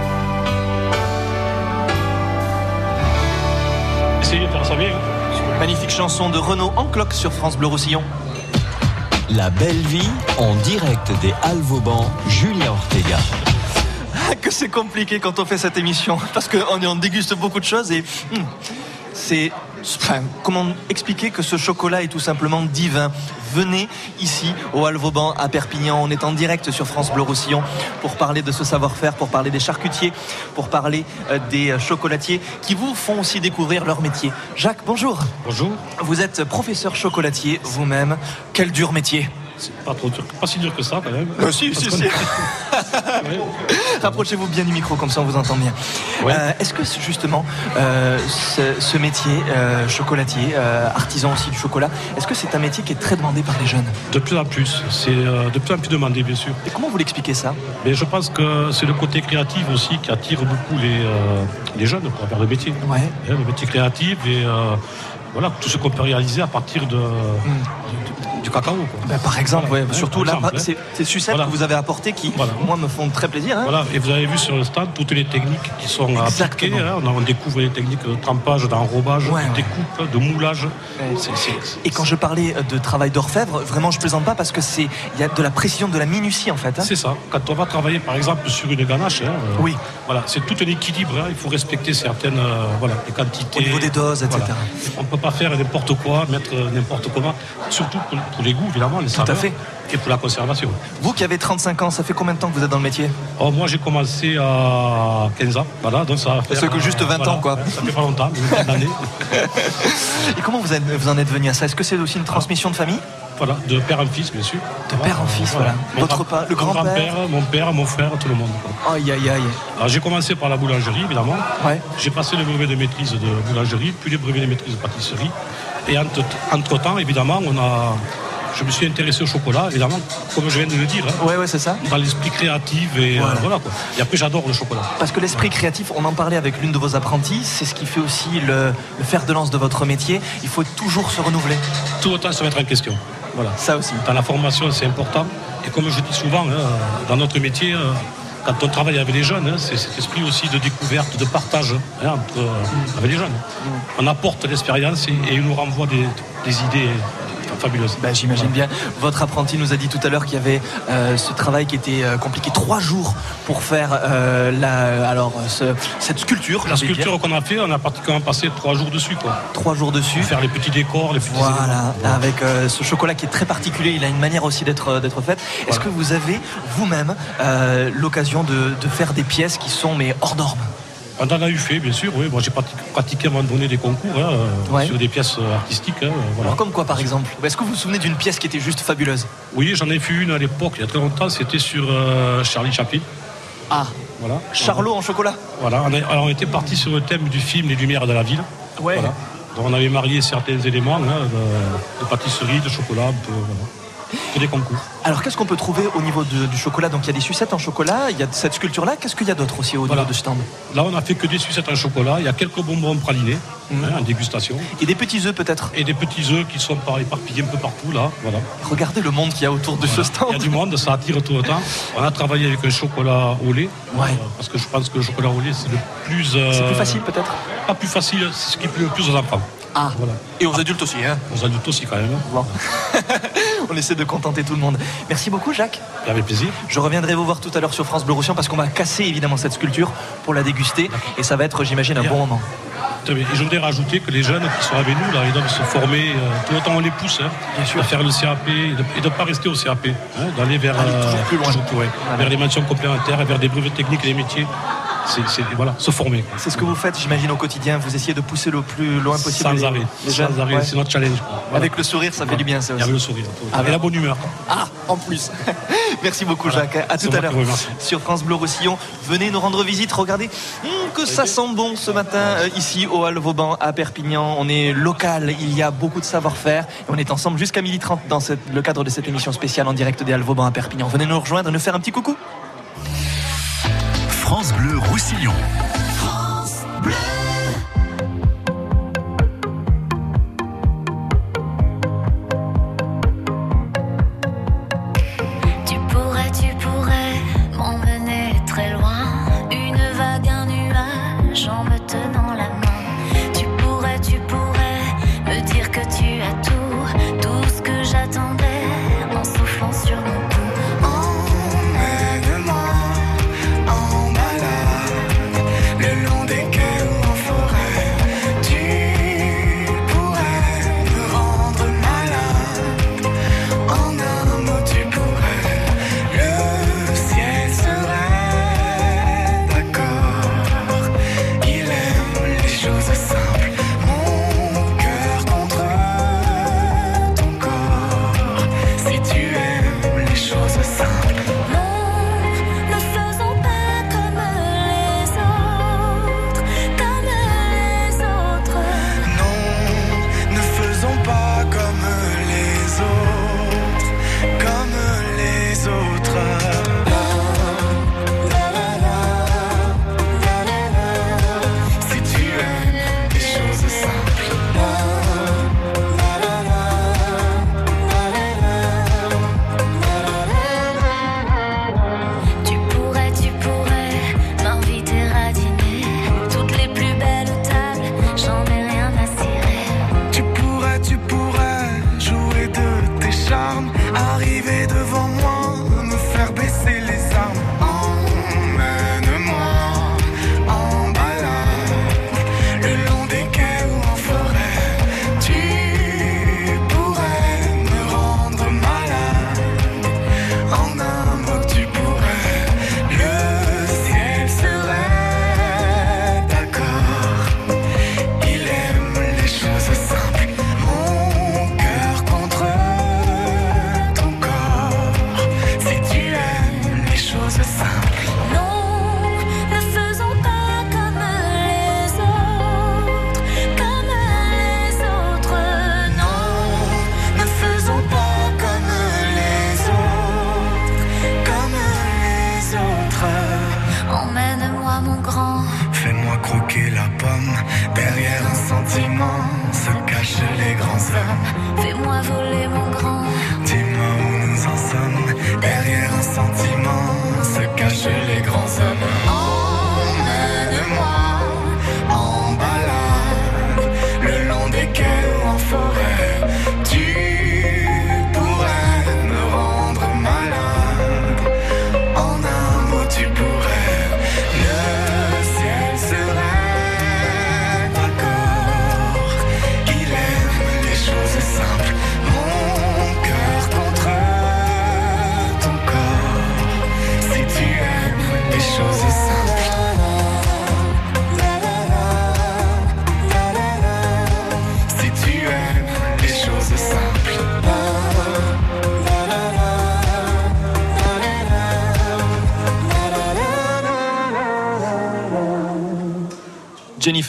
Speaker 3: Essayez de faire ça bien. Magnifique chanson de Renaud en cloque sur France Bleu Roussillon.
Speaker 1: La belle vie en direct des Halles Vauban, Julien Ortega.
Speaker 3: Ah, que c'est compliqué quand on fait cette émission parce qu'on on déguste beaucoup de choses et hum, c'est enfin, comment expliquer que ce chocolat est tout simplement divin? Venez ici au Halles Vauban à Perpignan. On est en direct sur France Bleu Roussillon pour parler de ce savoir-faire, pour parler des charcutiers, pour parler euh, des euh, chocolatiers qui vous font aussi découvrir leur métier. Jacques, bonjour.
Speaker 31: Bonjour.
Speaker 3: Vous êtes professeur chocolatier vous-même. Quel dur métier.
Speaker 31: C'est pas trop dur, pas si dur que ça quand même.
Speaker 3: Euh, si, si, si. Rapprochez-vous bien du micro, comme ça on vous entend bien. Euh, Est-ce que justement, euh, ce, ce métier, euh, chocolatier, artisan aussi du chocolat, est-ce que c'est un métier qui est très demandé par les jeunes?
Speaker 31: De plus en plus, c'est de plus en plus demandé bien sûr.
Speaker 3: Et comment vous l'expliquez ça?
Speaker 31: Mais je pense que c'est le côté créatif aussi qui attire beaucoup les, les jeunes quoi, vers le métier.
Speaker 3: Ouais.
Speaker 31: Hein, le métier créatif et voilà, tout ce qu'on peut réaliser à partir de, du, du cacao. quoi.
Speaker 3: Ben, Par exemple,
Speaker 31: Voilà.
Speaker 3: ouais, surtout
Speaker 31: par
Speaker 3: là,
Speaker 31: hein.
Speaker 3: c'est ces sucettes
Speaker 31: Voilà.
Speaker 3: que vous avez apportées qui, moi, me font très plaisir. hein.
Speaker 31: Voilà, et vous avez vu sur le stand toutes les techniques qui sont appliquées. Hein. On, découvre les techniques de trempage, d'enrobage,
Speaker 3: Ouais,
Speaker 31: de découpe, de moulage.
Speaker 3: Et quand je parlais de travail d'orfèvre, vraiment je plaisante pas parce que c'est il y a de la précision, de la minutie en fait. hein.
Speaker 31: C'est ça. Quand on va travailler par exemple sur une ganache, euh,
Speaker 3: Oui.
Speaker 31: voilà, c'est tout un équilibre. Il faut respecter certaines euh, voilà, les quantités.
Speaker 3: Au niveau des doses, etc.
Speaker 31: On ne peut pas faire n'importe quoi, mettre euh, n'importe comment, surtout pour, les goûts évidemment, les
Speaker 3: Tout à
Speaker 31: saveurs,
Speaker 3: fait.
Speaker 31: et pour la conservation.
Speaker 3: Vous qui avez 35 ans, ça fait combien de temps que vous êtes dans le métier?
Speaker 31: Oh, moi j'ai commencé à 15 ans, voilà, donc ça
Speaker 3: C'est que juste 20 ans, quoi.
Speaker 31: Ça fait pas longtemps, une d'années.
Speaker 3: Et comment vous, êtes- vous en êtes venu à ça? Est-ce que c'est aussi une transmission de famille?
Speaker 31: Voilà, de père en fils, bien sûr.
Speaker 3: De père en fils, voilà.
Speaker 31: Mon
Speaker 3: Votre
Speaker 31: grand-
Speaker 3: pa- le grand-père
Speaker 31: grand-père, mon père, mon frère, tout le monde.
Speaker 3: Aïe, aïe, aïe.
Speaker 31: Alors j'ai commencé par la boulangerie, évidemment.
Speaker 3: Ouais.
Speaker 31: J'ai passé le brevet de maîtrise de boulangerie, puis le brevet de maîtrise de pâtisserie. Et entre, entre-temps, évidemment, on a, je me suis intéressé au chocolat, évidemment, comme je viens de le dire. hein,
Speaker 3: Ouais, ouais, c'est ça.
Speaker 31: Dans l'esprit créatif et euh,
Speaker 3: Voilà.
Speaker 31: quoi. Et après, j'adore le chocolat.
Speaker 3: Parce que l'esprit créatif, on en parlait avec l'une de vos apprenties, c'est ce qui fait aussi le, le fer de lance de votre métier. Il faut toujours se renouveler.
Speaker 31: Tout autant se mettre en question. Voilà.
Speaker 3: Ça aussi.
Speaker 31: Dans la formation, c'est important. Et comme je dis souvent, hein, dans notre métier, euh, quand on travaille avec les jeunes, hein, c'est cet esprit aussi de découverte, de partage hein, entre, euh, avec les jeunes. On apporte l'expérience et, et ils nous renvoient des, des idées fabuleuses.
Speaker 3: Bah, J'imagine bien. Votre apprenti nous a dit tout à l'heure qu'il y avait euh, ce travail qui était euh, compliqué. Trois jours pour faire euh, la, alors, ce- cette sculpture.
Speaker 31: La sculpture qu'on a fait, on a pratiquement passé trois jours dessus. Quoi.
Speaker 3: Trois jours dessus.
Speaker 31: Pour faire les petits décors, les petits
Speaker 3: Voilà,
Speaker 31: éléments.
Speaker 3: avec euh, ce chocolat qui est très particulier, il a une manière aussi d'être d'être fait. Est-ce que vous avez vous-même l'occasion de, de faire des pièces qui sont mais hors normes?
Speaker 31: On en a eu fait, bien sûr. Oui. Moi, j'ai pratiqué, à un moment donné des concours hein,
Speaker 3: Ouais.
Speaker 31: sur des pièces euh, artistiques. hein, voilà.
Speaker 3: Alors, Comme quoi par exemple? Est-ce que vous vous souvenez d'une pièce qui était juste fabuleuse?
Speaker 31: Oui, j'en ai fait une à l'époque, il y a très longtemps. C'était sur euh, Charlie Chaplin.
Speaker 3: Ah,
Speaker 31: Voilà.
Speaker 3: Charlot en chocolat?
Speaker 31: Voilà, on, a- alors on était parti sur le thème du film Les Lumières de la ville.
Speaker 3: Ouais.
Speaker 31: Voilà. Donc on avait marié certains éléments hein, de, de pâtisserie, de chocolat, un peu, voilà. Que des concours.
Speaker 3: Alors qu'est-ce qu'on peut trouver au niveau de- du chocolat Donc il y a des sucettes en chocolat, il y a cette sculpture-là. Qu'est-ce qu'il y a d'autre aussi au
Speaker 31: Voilà.
Speaker 3: niveau de stand
Speaker 31: Là, on a fait que des sucettes en chocolat. Il y a quelques bonbons pralinés hein, en dégustation.
Speaker 3: Et des petits œufs peut-être
Speaker 31: Et des petits œufs qui sont par- éparpillés un peu partout là. Voilà.
Speaker 3: Regardez le monde qu'il y a autour de ce stand.
Speaker 31: Il y a du monde, ça attire tout le temps. On a travaillé avec un chocolat au lait.
Speaker 3: Ouais.
Speaker 31: euh, parce que je pense que le chocolat au lait, c'est le plus. euh,
Speaker 3: C'est plus facile peut-être
Speaker 31: Pas plus facile, c'est ce qui plaît le plus aux enfants.
Speaker 3: Ah,
Speaker 31: Voilà.
Speaker 3: et aux adultes aussi. Hein
Speaker 31: Aux adultes aussi quand même.
Speaker 3: Bon. On essaie de contenter tout le monde. Merci beaucoup Jacques.
Speaker 31: Avec plaisir.
Speaker 3: Je reviendrai vous voir tout à l'heure sur France Bleu Roussillon parce qu'on va casser évidemment cette sculpture pour la déguster et ça va être j'imagine un
Speaker 31: Bien.
Speaker 3: bon moment.
Speaker 31: Bien. Et je voudrais rajouter que les jeunes qui sont avec nous, là, ils doivent se former, euh, tout temps on les pousse, hein, à faire le CAP et de ne pas rester au CAP, hein, d'aller vers, euh,
Speaker 3: toujours plus loin.
Speaker 31: toujours plus loin, vers les mentions complémentaires, vers des brevets techniques et des métiers. Voilà, se former.
Speaker 3: C'est ce que vous faites j'imagine au quotidien, vous essayez de pousser le plus loin possible.
Speaker 31: Sans
Speaker 3: les-
Speaker 31: arrêt.
Speaker 3: les
Speaker 31: Sans arrêt,
Speaker 3: Ouais.
Speaker 31: c'est notre challenge. Voilà.
Speaker 3: Avec le sourire ça fait du bien ça aussi.
Speaker 31: avait le sourire.
Speaker 3: Ah,
Speaker 31: et la bonne humeur.
Speaker 3: Ah, en plus. Merci beaucoup
Speaker 31: Voilà.
Speaker 3: Jacques. À tout à l'heure sur France Bleu Roussillon. Venez nous rendre visite. Regardez hum, que ça sent bon ce matin euh, ici au Hall Vauban à Perpignan. On est local, il y a beaucoup de savoir-faire et on est ensemble jusqu'à 12h30 dans cette- le cadre de cette émission spéciale en direct des Halles Vauban à Perpignan. Venez nous rejoindre et nous faire un petit coucou.
Speaker 10: France Bleu Roussillon.
Speaker 32: Tu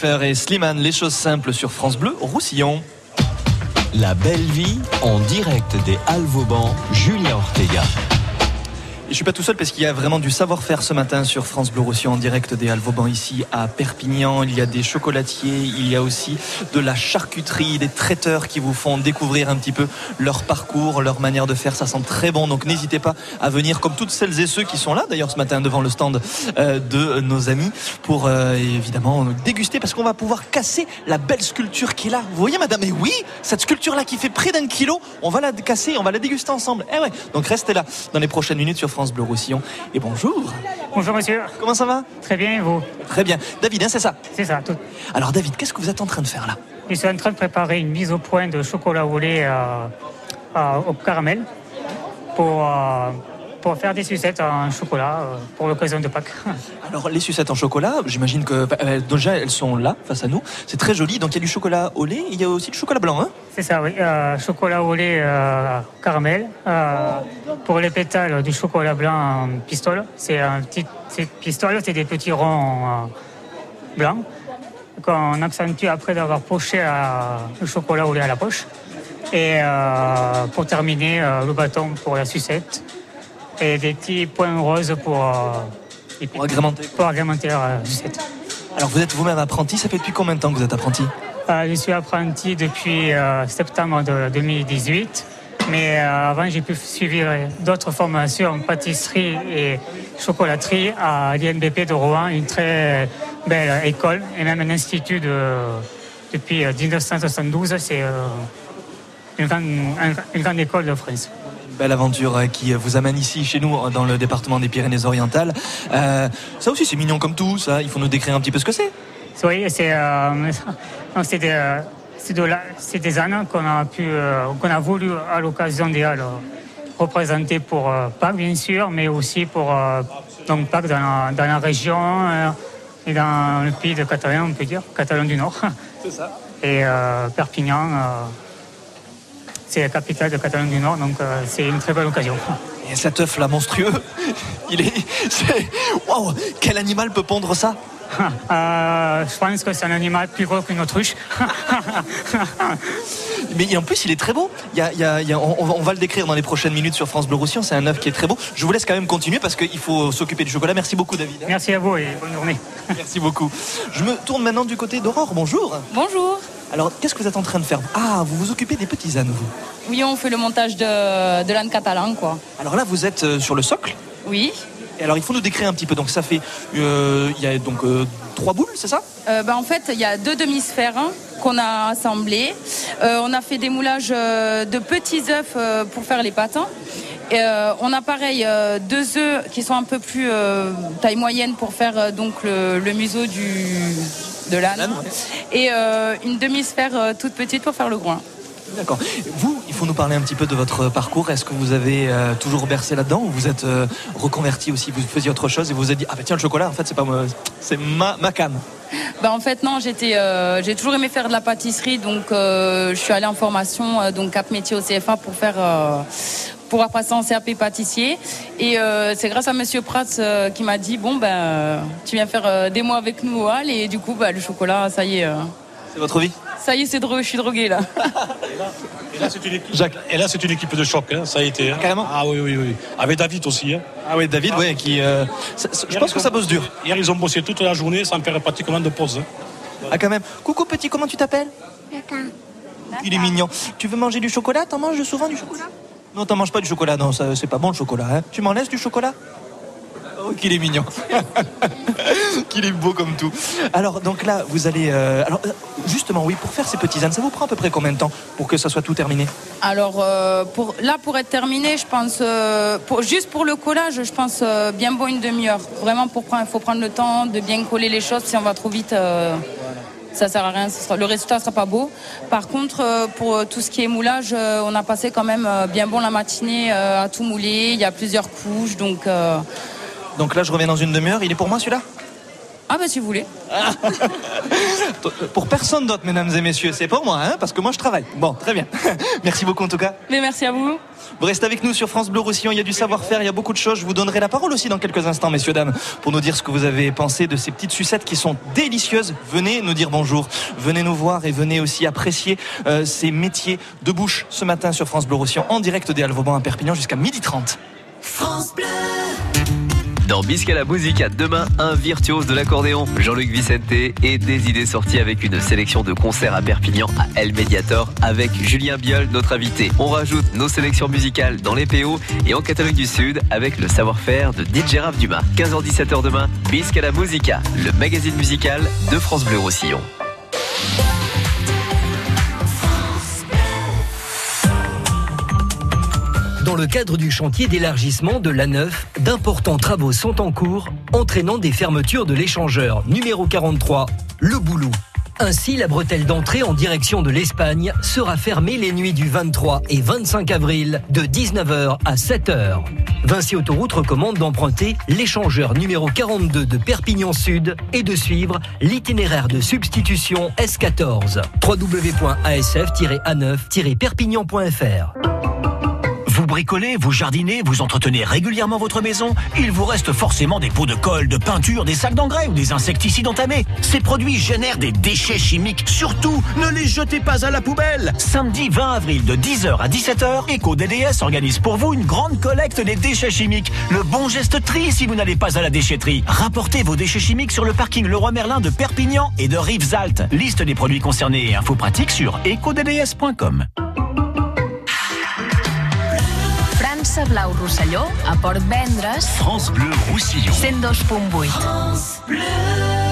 Speaker 3: Et Slimane, les choses simples sur France Bleu, Roussillon.
Speaker 1: La belle vie en direct des Alvauban, Julien Ortega.
Speaker 3: Je suis pas tout seul parce qu'il y a vraiment du savoir-faire ce matin sur France Bleu Roussillon en direct des Alvauban ici à Perpignan. Il y a des chocolatiers, il y a aussi de la charcuterie, des traiteurs qui vous font découvrir un petit peu leur parcours, leur manière de faire. Ça sent très bon. Donc n'hésitez pas à venir comme toutes celles et ceux qui sont là d'ailleurs ce matin devant le stand euh, de nos amis pour euh, évidemment déguster parce qu'on va pouvoir casser la belle sculpture qui est là. Vous voyez madame? Et oui, cette sculpture là qui fait près d'un kilo, on va la casser, on va la déguster ensemble. Eh ouais. Donc restez là dans les prochaines minutes sur France Bleu Roussillon. Et bonjour.
Speaker 33: Bonjour monsieur.
Speaker 3: Comment ça va?
Speaker 33: Très bien et vous?
Speaker 3: Très bien. David, hein, c'est ça?
Speaker 33: C'est ça, tout.
Speaker 3: Alors David, qu'est-ce que vous êtes en train de faire là?
Speaker 33: Je suis en train de préparer une mise au point de chocolat au lait euh, euh, au caramel pour, euh, pour faire des sucettes en chocolat euh, pour l'occasion de Pâques.
Speaker 3: Alors les sucettes en chocolat, j'imagine que euh, déjà elles sont là face à nous. C'est très joli. Donc il y a du chocolat au lait, il y a aussi du chocolat blanc. Hein
Speaker 33: C'est ça, oui. Euh, chocolat au lait euh, caramel. Pour les pétales, du chocolat blanc en pistole. C'est un petit pistole, c'est des petits ronds blancs qu'on accentue après d'avoir poché le chocolat au lait à la poche. Et pour terminer, le bâton pour la sucette. Et des petits points roses pour, euh,
Speaker 3: Pour agrémenter.
Speaker 33: Pour agrémenter la sucette.
Speaker 3: Alors vous êtes vous-même apprenti. Ça fait depuis combien de temps que vous êtes apprenti?
Speaker 33: Euh, je suis apprenti depuis euh, septembre de 2018, mais euh, avant j'ai pu suivre d'autres formations en pâtisserie et chocolaterie à l'INBP de Rouen, une très belle école et même un institut de, depuis euh, 1972. C'est euh, une grande école de France.
Speaker 3: Belle aventure euh, qui vous amène ici chez nous euh, dans le département des Pyrénées-Orientales. Euh, ça aussi c'est mignon comme tout. Ça, il faut nous décrire un petit peu ce que c'est.
Speaker 33: Oui, c'est euh, non, c'est des, c'est de c'est des ânes qu'on a pu, euh, qu'on a voulu à l'occasion des Halles euh, représenter pour euh, Pâques bien sûr, mais aussi pour euh, donc Pâques dans la, dans la région euh, et dans le pays de Catalogne, on peut dire, Catalogne du Nord.
Speaker 3: C'est ça.
Speaker 33: Et euh, Perpignan, euh, c'est la capitale de Catalogne du Nord, donc euh, c'est une très belle occasion.
Speaker 3: Et cet œuf là monstrueux, il est, waouh, quel animal peut pondre ça?
Speaker 33: Euh, je pense que c'est un animal plus gros qu'une autruche.
Speaker 3: Mais en plus, il est très beau. Il y a- il y a- il y a- on, on va le décrire dans les prochaines minutes sur France Bleu Roussillon. C'est un œuf qui est très beau. Je vous laisse quand même continuer parce qu'il faut s'occuper du chocolat. Merci beaucoup, David.
Speaker 33: Merci à vous et bonne journée.
Speaker 3: Merci beaucoup. Je me tourne maintenant du côté d'Aurore. Bonjour.
Speaker 34: Bonjour.
Speaker 3: Alors, qu'est-ce que vous êtes en train de faire Ah, vous vous occupez des petits ânes, vous.
Speaker 34: Oui, on fait le montage de, de l'âne catalan, quoi.
Speaker 3: Alors là, vous êtes euh, sur le socle?
Speaker 34: Oui.
Speaker 3: Alors, il faut nous décrire un petit peu. Donc, ça fait, euh, il y a donc euh, trois boules, c'est ça?
Speaker 34: Euh, bah, en fait, il y a deux demi-sphères hein, qu'on a assemblées. On a fait des moulages de petits œufs pour faire les patins. Et, euh, on a pareil euh, deux œufs qui sont un peu plus euh, taille moyenne pour faire donc le, le museau du, de l'âne. Et une demi-sphère toute petite pour faire le groin.
Speaker 3: D'accord. Vous, il faut nous parler un petit peu de votre parcours. Est-ce que vous avez euh, toujours bercé là-dedans ou vous êtes euh, reconverti aussi Vous faisiez autre chose et vous vous êtes dit ah bah tiens le chocolat en fait c'est pas c'est ma, ma cam.
Speaker 34: Bah en fait non, euh, j'ai toujours aimé faire de la pâtisserie, donc je suis allée en formation donc cap métier au CFA pour faire pour passer en CAP pâtissier. Et c'est grâce à Monsieur Prats qui m'a dit bon ben tu viens faire des mois avec nous au Hall et du coup bah, le chocolat ça y est,
Speaker 3: C'est votre vie
Speaker 34: ça y est c'est dro- je suis droguée là.
Speaker 31: Et là, c'est une équipe, et là, c'est une équipe de choc, hein, ça a été. hein.
Speaker 3: Carrément
Speaker 31: Ah oui, oui, oui. Avec David aussi. hein.
Speaker 3: Ah oui, David, ouais, qui. euh, ça- ça- je pense que ça bosse dur.
Speaker 31: Hier, ils ont bossé toute la journée sans faire pratiquement de pause. hein.
Speaker 3: Ah quand même. Coucou petit, comment tu t'appelles Il est mignon. Tu veux manger du chocolat? T'en manges souvent du chocolat? Non, t'en manges pas du chocolat. Non, ça, c'est pas bon le chocolat. Hein. Tu m'en laisses du chocolat? Oh, qu'il est mignon. qu'il est beau comme tout. Alors, donc là, vous allez. euh, alors, euh, justement, oui, pour faire ces petites ânes, ça vous prend à peu près combien de temps pour que ça soit tout terminé?
Speaker 34: Alors euh, pour, là, pour être terminé, je pense, pour, juste pour le collage, je pense bien bon une demi-heure. Vraiment, pour il faut prendre le temps de bien coller les choses. Si on va trop vite, ça sert à rien. le résultat sera pas beau. Par contre, pour tout ce qui est moulage, on a passé quand même bien bon la matinée à tout mouler. Il y a plusieurs couches, donc.
Speaker 3: Donc là, je reviens dans une demi-heure. Il est pour moi celui-là
Speaker 34: Ah bah si vous voulez.
Speaker 3: Pour personne d'autre, mesdames et messieurs. C'est pour moi, hein, parce que moi, je travaille. Bon, très bien. Merci beaucoup en tout cas.
Speaker 34: Mais merci à vous.
Speaker 3: Vous restez avec nous sur France Bleu Roussillon. Il y a du savoir-faire, il y a beaucoup de choses. Je vous donnerai la parole aussi dans quelques instants, messieurs, dames, pour nous dire ce que vous avez pensé de ces petites sucettes qui sont délicieuses. Venez nous dire bonjour. Venez nous voir et venez aussi apprécier euh, ces métiers de bouche ce matin sur France Bleu Roussillon en direct des Alvauban à Perpignan jusqu'à 12h30.
Speaker 35: France Bleu. Dans Bisca la Musica, demain, un virtuose de l'accordéon, Jean-Luc Vicente, et des idées sorties avec une sélection de concerts à Perpignan à El Mediator avec Julien Biol, notre invité. On rajoute nos sélections musicales dans les PO et en Catalogue du Sud avec le savoir-faire de DJ Raph Dumas. 15h-17h demain, Bisca la Musica, le magazine musical de France Bleu Roussillon.
Speaker 36: Dans le cadre du chantier d'élargissement de l'A9, d'importants travaux sont en cours, entraînant des fermetures de l'échangeur numéro 43, le Boulou. Ainsi, la bretelle d'entrée en direction de l'Espagne sera fermée les nuits du 23 et 25 avril de 19h à 7h. Vinci Autoroute recommande d'emprunter l'échangeur numéro 42 de Perpignan Sud et de suivre l'itinéraire de substitution S14. www.asf-a9-perpignan.fr
Speaker 11: Vous bricolez, vous jardinez, vous entretenez régulièrement votre maison Il vous reste forcément des pots de colle, de peinture, des sacs d'engrais ou des insecticides entamés. Ces produits génèrent des déchets chimiques. Surtout, ne les jetez pas à la poubelle Samedi 20 avril de 10h à 17h, EcoDDS organise pour vous une grande collecte des déchets chimiques. Le bon geste tri si vous n'allez pas à la déchetterie. Rapportez vos déchets chimiques sur le parking Leroy Merlin de Perpignan et de Rivesaltes. Liste des produits concernés et infos pratiques sur ecodds.com.
Speaker 12: França Blau Rosselló, a Port Vendres,
Speaker 11: France Bleu Roussillon.
Speaker 12: 102.8.
Speaker 14: France Bleu.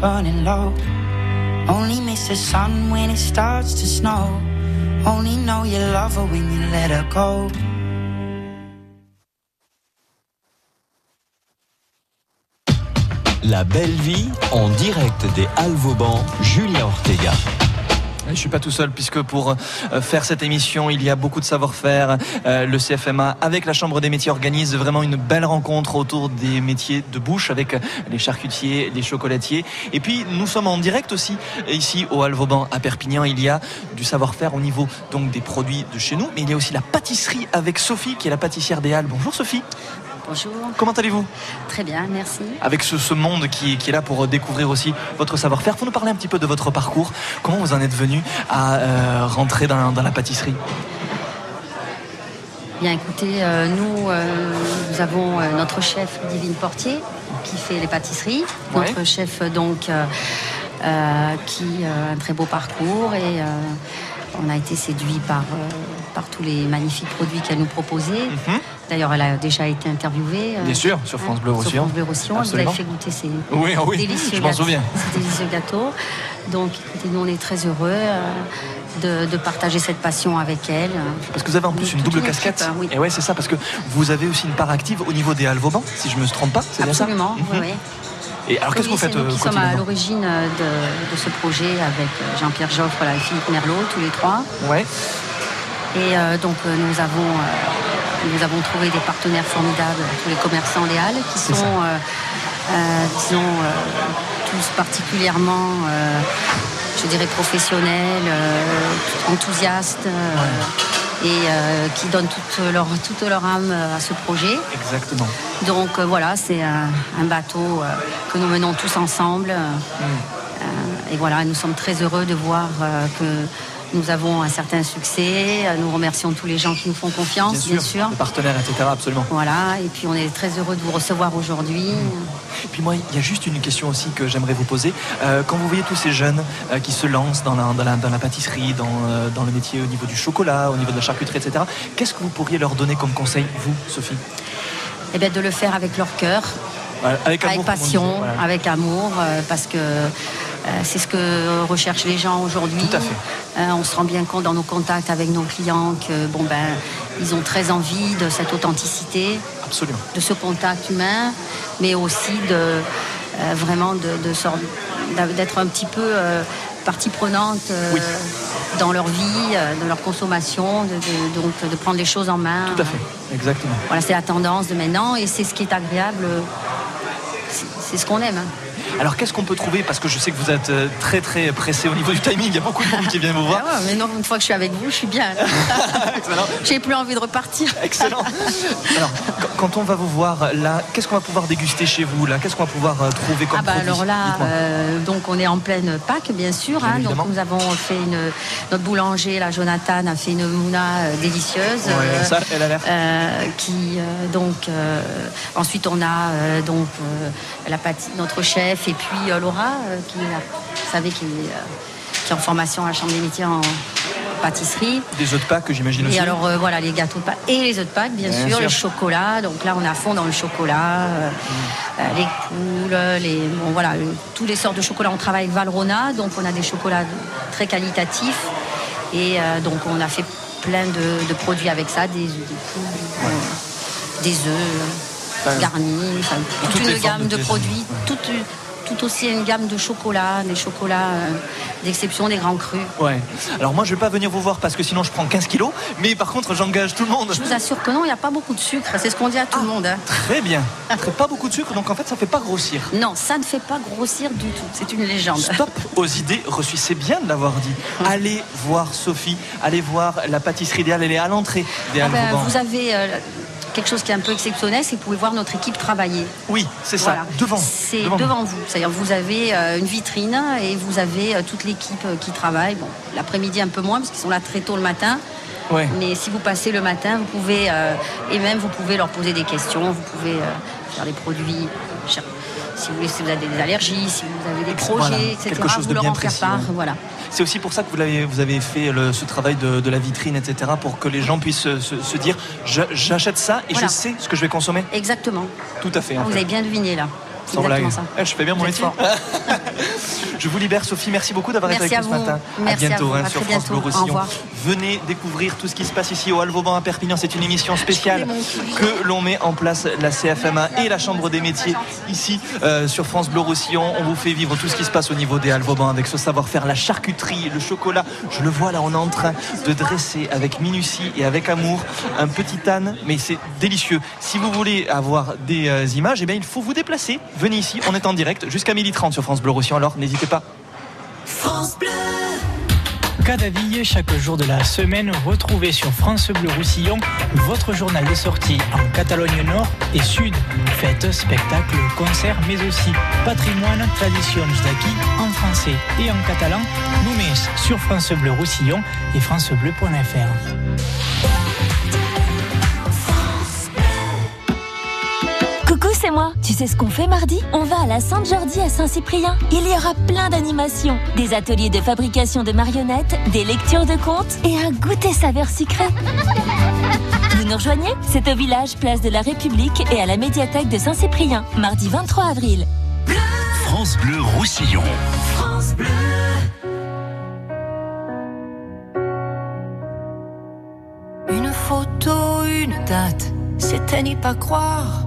Speaker 22: Burning low. Only miss the sun when it starts to snow. Only know you love her when you let her go.
Speaker 1: La belle vie en direct des Halles Vauban, Julien Ortega.
Speaker 3: Je suis pas tout seul puisque pour euh, faire cette émission, il y a beaucoup de savoir-faire. Euh, Le CFMA avec la Chambre des métiers organise vraiment une belle rencontre autour des métiers de bouche avec euh, les charcutiers, les chocolatiers. Et puis nous sommes en direct aussi ici au Alvauban à Perpignan. Il y a du savoir-faire au niveau donc des produits de chez nous, mais il y a aussi la pâtisserie avec Sophie qui est la pâtissière des Halles. Bonjour Sophie.
Speaker 37: Bonjour.
Speaker 3: Comment allez-vous?
Speaker 37: Très bien, merci.
Speaker 3: avec ce, ce monde qui, qui est là pour découvrir aussi votre savoir-faire. Faut nous parler un petit peu de votre parcours. Comment vous en êtes venu à euh, rentrer dans, dans la pâtisserie?
Speaker 37: Bien écoutez, euh, nous, euh, nous avons notre chef Divine Portier qui fait les pâtisseries.
Speaker 3: Ouais.
Speaker 37: Notre chef donc qui a un très beau parcours et on a été séduit par, par tous les magnifiques produits qu'elle nous proposait. D'ailleurs, elle a déjà été interviewée. euh.
Speaker 3: Bien sûr, sur France Bleu
Speaker 37: Sur
Speaker 3: Roussillon.
Speaker 37: France Bleu Roussillon. Vous avez fait goûter ces
Speaker 3: Oui, oui,
Speaker 37: délicieux
Speaker 3: je m'en
Speaker 37: gâteaux-
Speaker 3: souviens.
Speaker 37: ces délicieux gâteaux. Donc, nous, on est très heureux euh, de, de partager cette passion avec elle.
Speaker 3: Parce que vous avez en plus une double casquette. Et ouais, c'est ça, parce que vous avez aussi une part active au niveau des Vauban, si je me trompe pas. C'est bien ça
Speaker 37: Absolument,
Speaker 3: Mhm.
Speaker 37: oui, oui.
Speaker 3: Et alors, qu'est-ce
Speaker 37: Oui,
Speaker 3: que vous faites
Speaker 37: nous
Speaker 3: euh,
Speaker 37: qui sommes à l'origine de, de ce projet avec Jean-Pierre Joffre et Philippe Merlot, tous les trois.
Speaker 3: Ouais.
Speaker 37: Et euh, donc euh, nous avons euh, nous avons trouvé des partenaires formidables, tous les commerçants des Halles, qui sont, disons, tous particulièrement, je dirais, professionnels, enthousiastes. Et euh, qui donnent toute leur, toute leur âme à ce projet.
Speaker 3: Exactement.
Speaker 37: Donc euh, voilà, c'est un, un bateau euh, que nous menons tous ensemble. euh, et voilà, nous sommes très heureux de voir que nous avons un certain succès. Euh, Nous remercions tous les gens qui nous font confiance, bien sûr.
Speaker 3: Les partenaires, etc. Absolument.
Speaker 37: Voilà, et puis on est très heureux de vous recevoir aujourd'hui.
Speaker 3: Et puis moi, il y a juste une question aussi que j'aimerais vous poser. Euh, quand vous voyez tous ces jeunes euh, qui se lancent dans la, dans la, dans la pâtisserie, dans, euh, dans le métier au niveau du chocolat, au niveau de la charcuterie, etc., qu'est-ce que vous pourriez leur donner comme conseil, vous, Sophie?
Speaker 37: Eh bien, de le faire avec leur cœur,
Speaker 3: Avec, amour, on
Speaker 37: passion,
Speaker 3: voilà.
Speaker 37: avec amour, euh, parce que c'est ce que recherchent les gens aujourd'hui.
Speaker 3: Tout à fait.
Speaker 37: Euh, on se rend bien compte dans nos contacts avec nos clients que bon ben ils ont très envie de cette authenticité,
Speaker 3: Absolument.
Speaker 37: de ce contact humain, mais aussi de euh, vraiment de, d'être un petit peu euh, partie prenante euh, dans leur vie, euh, dans leur consommation, de, de- donc de prendre les choses en main.
Speaker 3: Tout à fait. Exactement.
Speaker 37: Voilà, c'est la tendance de maintenant et c'est ce qui est agréable. euh, c'est- C'est ce qu'on aime.
Speaker 3: Alors, qu'est-ce qu'on peut trouver? Parce que je sais que vous êtes euh, très, très pressé au niveau du timing. Il y a beaucoup de monde qui vient vous voir.
Speaker 37: Ah ouais, mais non, une fois que je suis avec vous, je suis bien. J'ai plus envie de repartir.
Speaker 3: Excellent. Alors, qu- quand on va vous voir là, qu'est-ce qu'on va pouvoir déguster chez vous là? Qu'est-ce qu'on va pouvoir euh, trouver comme
Speaker 37: Ah bah
Speaker 3: produit?
Speaker 37: alors là, euh, donc on est en pleine Pâques bien sûr.
Speaker 3: Bien
Speaker 37: hein. donc nous avons fait une notre boulanger, la Jonathan a fait une mouna euh, délicieuse.
Speaker 3: Ouais, ça, elle a l'air.
Speaker 37: euh, qui euh, donc euh, ensuite on a euh, donc euh, la pâti- notre chef et puis euh, Laura euh, qui est là, vous savez qui est, euh, qui est en formation à la Chambre des métiers en, pâtisserie.
Speaker 3: Des œufs de Pâques, j'imagine aussi.
Speaker 37: Et alors euh, voilà, les gâteaux de Pâques et les œufs de Pâques, bien,
Speaker 3: Bien
Speaker 37: sûr,
Speaker 3: sûr.
Speaker 37: le chocolat. Donc là, on est à fond dans le chocolat, euh, euh, les poules, les bon voilà, euh, tous les sortes de chocolat. On travaille avec Valrhona, donc on a des chocolats très qualitatifs. Et euh, donc on a fait plein de, de produits avec ça, des, des poules, euh, des œufs
Speaker 3: Enfin,
Speaker 37: garnis, enfin, toute
Speaker 3: les
Speaker 37: une gamme
Speaker 3: de
Speaker 37: produits, toute, tout aussi une gamme de chocolats, des chocolats euh, d'exception, des grands crus.
Speaker 3: Ouais. Alors moi, je vais pas venir vous voir parce que sinon je prends 15 kilos. Mais par contre, j'engage tout le monde.
Speaker 37: Je vous assure que non, il n'y a pas beaucoup de sucre, c'est ce qu'on dit à tout le monde. hein.
Speaker 3: Très bien. Pas beaucoup de sucre, donc en fait, ça fait pas grossir.
Speaker 37: Non, ça ne fait pas grossir du tout, c'est une légende.
Speaker 3: Stop aux idées reçues. C'est bien de l'avoir dit. Allez voir Sophie. Allez voir la pâtisserie idéale. Elle est à l'entrée
Speaker 37: Ah ben, vous avez euh, quelque chose qui est un peu exceptionnel, c'est que vous pouvez voir notre équipe travailler.
Speaker 3: Oui, c'est ça.
Speaker 37: Voilà.
Speaker 3: Devant.
Speaker 37: C'est
Speaker 3: Devant
Speaker 37: vous. C'est-à-dire vous avez euh, une vitrine et vous avez euh, toute l'équipe euh, qui travaille. Bon, l'après-midi un peu moins parce qu'ils sont là très tôt le matin.
Speaker 3: Ouais.
Speaker 37: Mais si vous passez le matin, vous pouvez euh, et même vous pouvez leur poser des questions. Vous pouvez euh, faire des produits. Si vous, voulez, si vous avez des allergies, si vous avez des projets,
Speaker 3: Voilà,
Speaker 37: etc.
Speaker 3: quelque chose
Speaker 37: vous
Speaker 3: de
Speaker 37: leur
Speaker 3: bien
Speaker 37: en faire
Speaker 3: précis,
Speaker 37: part.
Speaker 3: ouais.
Speaker 37: Voilà.
Speaker 3: C'est aussi pour ça que vous avez, vous avez fait le- ce travail de, de la vitrine, etc. Pour que les gens puissent se, se- se dire j'achète ça et
Speaker 37: Voilà.
Speaker 3: je sais ce que je vais consommer.
Speaker 37: Exactement.
Speaker 3: Tout à fait.
Speaker 37: Ah, vous
Speaker 3: fait.
Speaker 37: avez bien deviné là.
Speaker 3: Sans blague.
Speaker 37: ça.
Speaker 3: Eh, je fais bien mon
Speaker 37: Vous êtes
Speaker 3: métier.
Speaker 37: fort.
Speaker 3: je vous libère, Sophie. Merci beaucoup d'avoir été avec nous ce matin.
Speaker 37: Merci
Speaker 3: à
Speaker 37: à
Speaker 3: bientôt
Speaker 37: vous.
Speaker 3: hein,
Speaker 37: À
Speaker 3: sur France
Speaker 37: bientôt.
Speaker 3: Bleu Roussillon. Venez découvrir tout ce qui se passe ici au Alvauban à Perpignan. C'est une émission spéciale que l'on met en place la CFMA et la Chambre des métiers ici euh, sur France Bleu Roussillon. On vous fait vivre tout ce qui se passe au niveau des Alvauban avec ce savoir-faire, la charcuterie, le chocolat. Je le vois là, on est en train de dresser avec minutie et avec amour un petit âne, mais c'est délicieux. Si vous voulez avoir des euh, images, eh bien, il faut vous déplacer. Venez ici, on est en direct jusqu'à 12h30 sur France Bleu Roussillon. Alors n'hésitez pas.
Speaker 38: France Bleu. Cadaville, chaque jour de la semaine, retrouvez sur France Bleu Roussillon votre journal de sortie en Catalogne Nord et Sud. Fêtes, spectacles, concerts, mais aussi patrimoine, traditions d'acquis en français et en catalan. Nous met sur France Bleu Roussillon et francebleu.fr.
Speaker 18: C'est moi. Tu sais ce qu'on fait mardi? On va à la Sainte-Jordi à Saint-Cyprien. Il y aura plein d'animations, des ateliers de fabrication de marionnettes, des lectures de contes et un goûter saveur sucré. Vous nous rejoignez? C'est au village Place de la République et à la médiathèque de Saint-Cyprien, mardi 23 avril.
Speaker 11: France Bleu Roussillon.
Speaker 38: France Bleu.
Speaker 39: Une photo, une date, c'était n'y pas croire.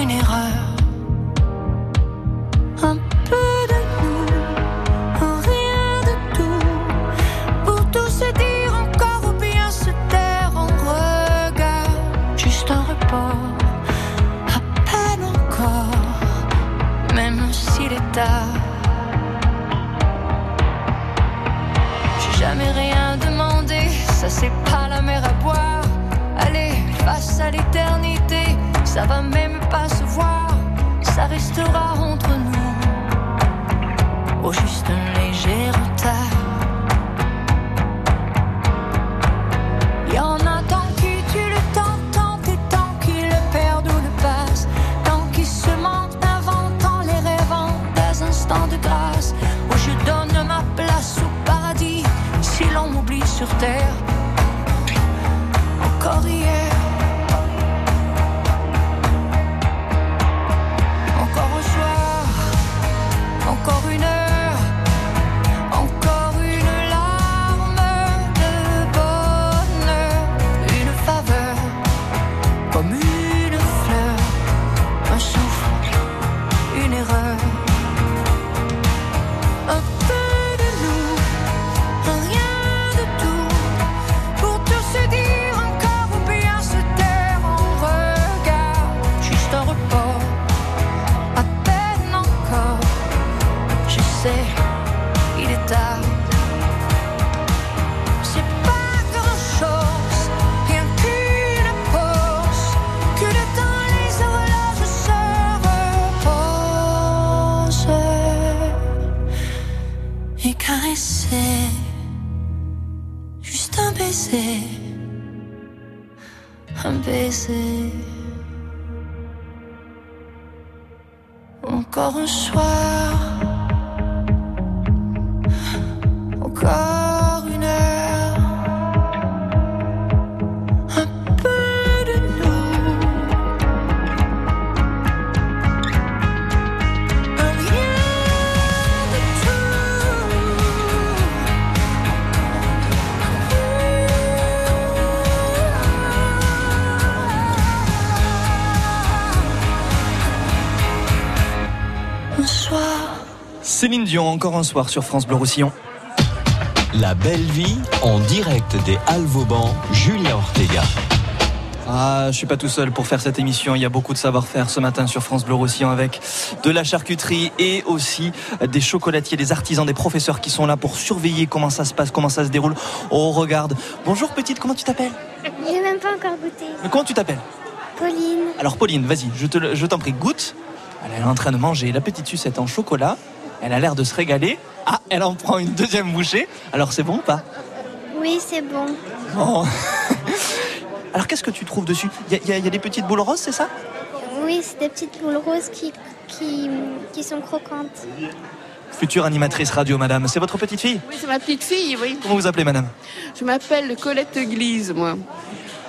Speaker 39: une erreur. Un peu de nous, rien de tout, pour tout se dire encore ou bien se taire en regard. Juste un report, à peine encore, même s'il est tard. J'ai jamais rien demandé, ça c'est pas la mer à boire. Allez, face à l'éternité, ça va même pas se voir, ça restera entre nous. Au juste un léger retard.
Speaker 3: Dion, encore un soir sur France Bleu Roussillon.
Speaker 1: La belle vie en direct des Alvauban, Julien Ortega.
Speaker 3: Ah, je suis pas tout seul pour faire cette émission. Il y a beaucoup de savoir-faire ce matin sur France Bleu Roussillon avec de la charcuterie et aussi des chocolatiers, des artisans, des professeurs qui sont là pour surveiller comment ça se passe, comment ça se déroule. Oh, regarde. Bonjour petite, comment tu t'appelles?
Speaker 40: J'ai même pas encore goûté.
Speaker 3: Mais Comment tu t'appelles?
Speaker 40: Pauline.
Speaker 3: Alors Pauline, vas-y, je te je t'en prie, goûte. Elle est en train de manger la petite sucette en chocolat. Elle a l'air de se régaler. Ah, elle en prend une deuxième bouchée. Alors c'est bon ou pas?
Speaker 40: Oui, c'est bon.
Speaker 3: Bon. Alors qu'est-ce que tu trouves dessus? Il y, a- y y des petites boules roses, c'est ça?
Speaker 40: Oui, c'est des petites boules roses qui, qui, qui sont croquantes.
Speaker 3: Future animatrice radio, madame. C'est votre petite fille?
Speaker 41: Oui, c'est ma petite fille, oui.
Speaker 3: Comment vous appelez, madame?
Speaker 41: Je m'appelle Colette Glise, moi.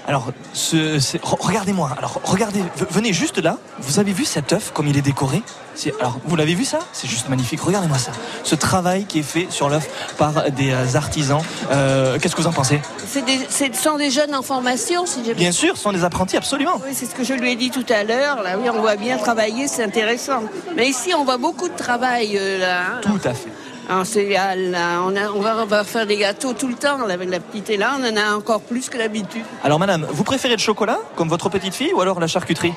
Speaker 3: Alors, ce, c'est- re- regardez-moi. Alors, regardez, venez juste là. Vous avez vu cet œuf comme il est décoré? C'est- Alors, vous l'avez vu ça? C'est juste magnifique. Regardez-moi ça. Ce travail qui est fait sur l'œuf par des euh, artisans. Euh, Qu'est-ce que vous en pensez?
Speaker 41: C'est des, ce sont des jeunes en formation, si j'ai
Speaker 3: Bien sûr, ce sont des apprentis, absolument.
Speaker 41: Oui, c'est ce que je lui ai dit tout à l'heure. Là, oui, on voit bien travailler, c'est intéressant. Mais ici, on voit beaucoup de travail, euh, là. hein.
Speaker 3: Tout à fait.
Speaker 41: Alors, c'est, ah, là, on, a- on va, on va faire des gâteaux tout le temps. Là, avec la petite et là, on en a encore plus que d'habitude.
Speaker 3: Alors, madame, vous préférez le chocolat, comme votre petite fille, ou alors la charcuterie?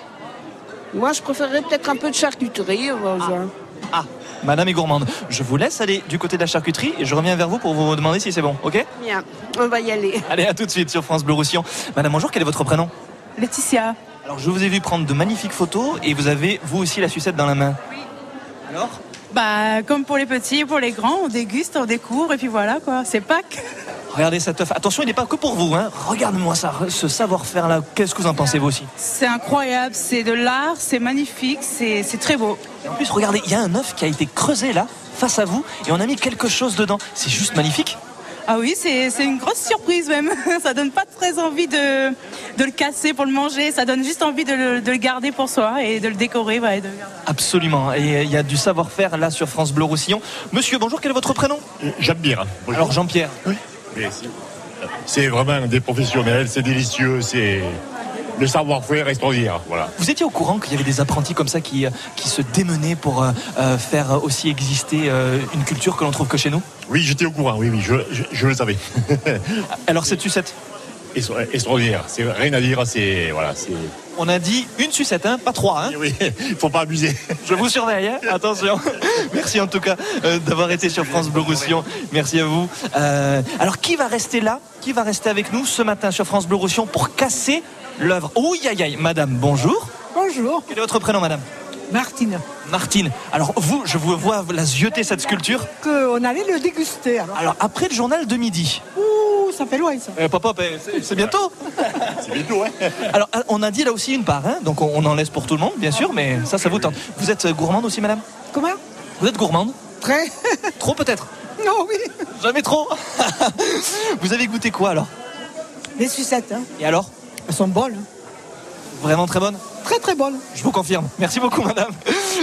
Speaker 41: Moi, je préférerais peut-être un peu de charcuterie. ça.
Speaker 3: Ah, madame est gourmande. Je vous laisse aller du côté de la charcuterie et je reviens vers vous pour vous demander si c'est bon, ok?
Speaker 41: Bien, on va y aller.
Speaker 3: Allez, à tout de suite sur France Bleu Roussillon. Madame, bonjour, quel est votre prénom?
Speaker 42: Laetitia.
Speaker 3: Alors, je vous ai vu prendre de magnifiques photos et vous avez, vous aussi, la sucette dans la main. Alors
Speaker 42: Bah, comme pour les petits, pour les grands, on déguste, on découvre, et puis voilà, quoi. C'est Pâques.
Speaker 3: Regardez cet œuf. Attention, il n'est pas que pour vous. Hein. Regarde-moi ça, ce savoir-faire-là. Qu'est-ce que vous en pensez, vous aussi?
Speaker 42: C'est incroyable, c'est de l'art, c'est magnifique, c'est c'est très beau.
Speaker 3: Et en plus, regardez, il y a un œuf qui a été creusé là, face à vous, et on a mis quelque chose dedans. C'est juste magnifique.
Speaker 42: Ah oui, c'est c'est une grosse surprise même. Ça donne pas très envie de, de le casser pour le manger, ça donne juste envie de le, de le garder pour soi et de le décorer. ouais, de.
Speaker 3: Absolument. Et euh, il y a du savoir-faire là sur France Bleu Roussillon. Monsieur, bonjour, quel est votre prénom?
Speaker 43: Jean-Pierre.
Speaker 3: Alors, Jean-Pierre.
Speaker 43: Oui. C'est- C'est vraiment des professionnels, c'est délicieux, c'est le savoir-faire extraordinaire. Voilà.
Speaker 3: Vous étiez au courant qu'il y avait des apprentis comme ça qui, euh, qui se démenaient pour euh, euh, faire aussi exister euh, une culture que l'on trouve que chez nous?
Speaker 43: Oui, j'étais au courant, oui, oui, je, je- je le savais.
Speaker 3: Alors cette sucette?
Speaker 43: Extra- Extraordinaire, c'est rien à dire, c'est. Voilà, c'est.
Speaker 3: On a dit une sucette, hein, pas trois. Hein
Speaker 43: oui, faut pas abuser.
Speaker 3: Je vous surveille, hein attention. Merci en tout cas euh, d'avoir été sur France Bleu Roussillon. Merci à vous. Alors qui va rester là? Qui va rester avec nous ce matin sur France Bleu Roussillon pour casser l'œuvre Ouh, aïe, aïe, madame, bonjour.
Speaker 44: Bonjour.
Speaker 3: Quel est votre prénom, madame?
Speaker 44: Martine.
Speaker 3: Martine. Alors vous, je vous vois la zioter cette sculpture?
Speaker 44: On allait le déguster. Alors,
Speaker 3: Alors après le journal de midi.
Speaker 44: Ouh, ça fait loin ça.
Speaker 3: Euh, pop, pop, eh, c'est- c'est bientôt.
Speaker 43: C'est bientôt, hein
Speaker 3: Alors, ah, on a dit là aussi une part, hein, donc on, en laisse pour tout le monde, bien sûr, mais ça, ça vous tente. Vous êtes gourmande aussi, madame?
Speaker 44: Comment?
Speaker 3: Vous êtes gourmande?
Speaker 44: Très.
Speaker 3: Trop peut-être?
Speaker 44: Non, oui.
Speaker 3: Jamais trop Vous avez goûté quoi alors?
Speaker 44: Les sucettes, hein.
Speaker 3: Et alors?
Speaker 44: Elles sont bonnes.
Speaker 3: Vraiment très bonne
Speaker 44: Très très bonnes.
Speaker 3: Je vous confirme. Merci beaucoup, madame.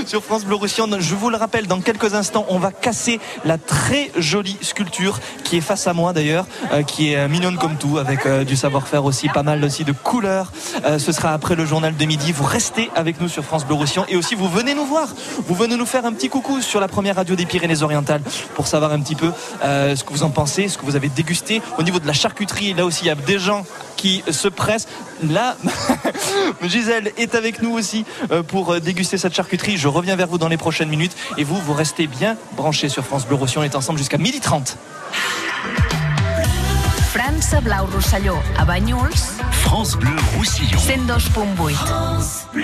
Speaker 3: Sur France Bleu je vous le rappelle, dans quelques instants, on va casser la très jolie sculpture qui est face à moi d'ailleurs, euh, qui est euh, mignonne comme tout, avec euh, du savoir-faire aussi, pas mal aussi de couleurs. Ce sera après le journal de midi. Vous restez avec nous sur France Bleu et aussi vous venez nous voir. Vous venez nous faire un petit coucou sur la première radio des Pyrénées-Orientales pour savoir un petit peu ce que vous en pensez, ce que vous avez dégusté. Au niveau de la charcuterie, là aussi, il y a des gens qui se pressent. Là, Gisèle est avec nous aussi euh, pour euh, déguster cette charcuterie. Je reviens vers vous dans les prochaines minutes et vous, vous restez bien branchés sur France Bleu Roussillon. On est ensemble jusqu'à 12h30.
Speaker 12: França Blau Rosselló, a Banyuls,
Speaker 1: France Bleu Roussillon.
Speaker 12: 102.8.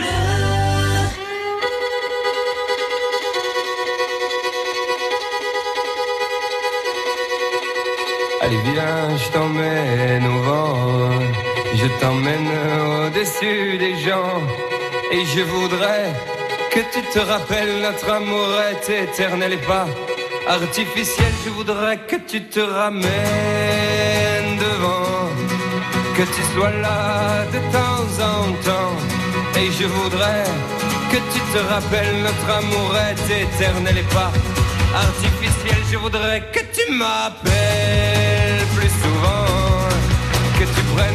Speaker 45: Allez viens, je t'emmène au vent, je t'emmène au-dessus des gens, et je voudrais que tu te rappelles notre amour est éternel et pas artificiel. Je voudrais que tu te ramènes devant, que tu sois là de temps en temps. Et je voudrais que tu te rappelles notre amour est éternel et pas artificiel. Je voudrais que tu m'appelles plus souvent, que tu prennes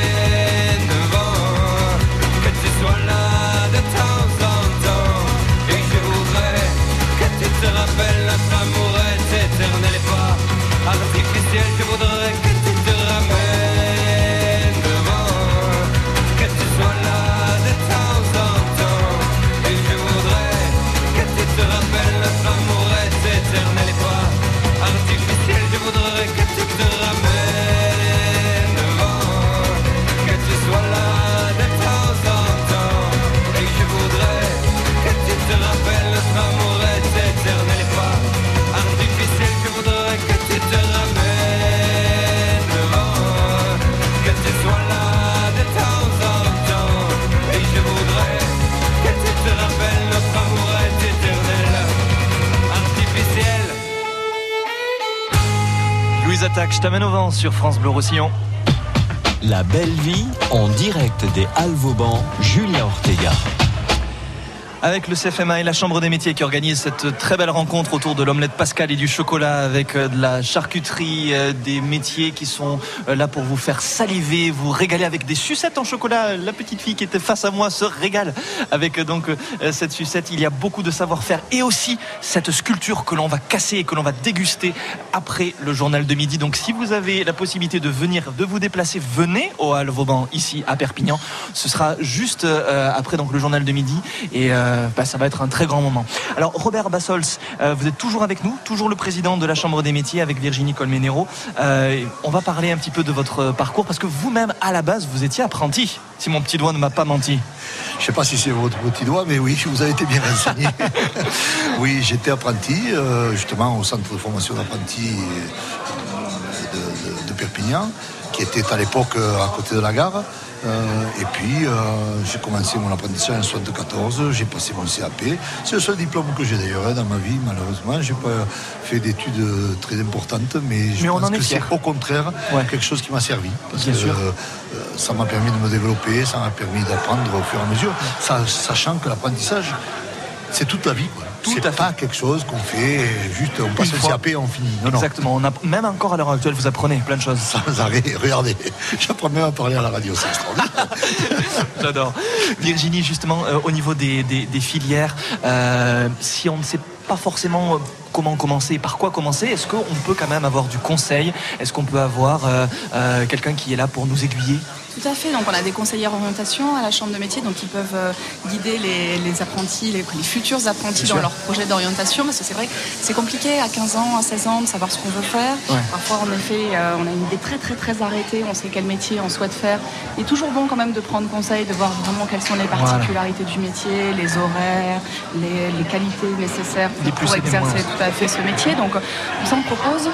Speaker 3: Louise Attaque, je t'amène au vent sur France Bleu Roussillon.
Speaker 1: La belle vie en direct des Alvauban, Julien Ortega.
Speaker 3: Avec le CFMA et la Chambre des métiers qui organise cette très belle rencontre autour de l'omelette Pascal et du chocolat avec euh, de la charcuterie, euh, des métiers qui sont euh, là pour vous faire saliver, vous régaler avec des sucettes en chocolat. La petite fille qui était face à moi se régale avec donc cette sucette. Il y a beaucoup de savoir-faire et aussi cette sculpture que l'on va casser et que l'on va déguster après le journal de midi. Donc si vous avez la possibilité de venir, de vous déplacer, venez au Hall Vauban ici à Perpignan. Ce sera juste après donc le journal de midi et bah, ça va être un très grand moment. Alors Robert Bassols, euh, vous êtes toujours avec nous, toujours le président de la Chambre des métiers avec Virginie Colmenero. Euh, on va parler un petit peu de votre parcours parce que vous-même à la base vous étiez apprenti, si mon petit doigt ne m'a pas menti.
Speaker 23: Je ne sais pas si c'est votre petit doigt, mais oui, vous avez été bien renseigné. oui, j'étais apprenti, euh, justement, au centre de formation d'apprentis euh, de, de- de Perpignan, qui était à l'époque euh, à côté de la gare. Euh, et puis, euh, j'ai commencé mon apprentissage en 74, j'ai passé mon CAP. C'est le seul diplôme que j'ai d'ailleurs hein, dans ma vie, malheureusement. J'ai pas fait d'études très importantes, mais je
Speaker 3: Mais
Speaker 23: pense
Speaker 3: en est
Speaker 23: que c'est au contraire quelque chose qui m'a servi. Parce
Speaker 3: Bien
Speaker 23: que,
Speaker 3: sûr.
Speaker 23: euh, ça m'a permis de me développer, ça m'a permis d'apprendre au fur et à mesure, sa- sachant que l'apprentissage, c'est toute la vie. quoi. C'est pas quelque chose qu'on fait juste, on passe le. CAP et on finit. Non, non.
Speaker 3: Exactement. On a, même encore à l'heure actuelle, vous apprenez plein de choses.
Speaker 23: Sans arrêt, regardez, j'apprends même à parler à la radio.
Speaker 3: J'adore. Virginie, justement, euh, au niveau des, des- des filières, euh, si on ne sait pas forcément euh, comment commencer, par quoi commencer, est-ce qu'on peut quand même avoir du conseil? Est-ce qu'on peut avoir euh, euh, quelqu'un qui est là pour nous aiguiller?
Speaker 4: Tout à fait. Donc, on a des conseillères orientation à la chambre de métier, donc ils peuvent euh, guider les, les apprentis, les, les futurs apprentis
Speaker 46: Bien
Speaker 4: dans
Speaker 46: sûr.
Speaker 4: leur projet d'orientation, parce que c'est vrai que c'est compliqué à 15 ans, à 16 ans de savoir ce qu'on veut faire.
Speaker 46: Ouais.
Speaker 4: Parfois, en effet, euh, on a une idée très très très arrêtée, on sait quel métier on souhaite faire. Il est toujours bon quand même de prendre conseil, de voir vraiment quelles sont les
Speaker 3: Voilà.
Speaker 4: particularités du métier, les horaires, les, les qualités nécessaires pour, exercer tout fait ce métier. Donc, on propose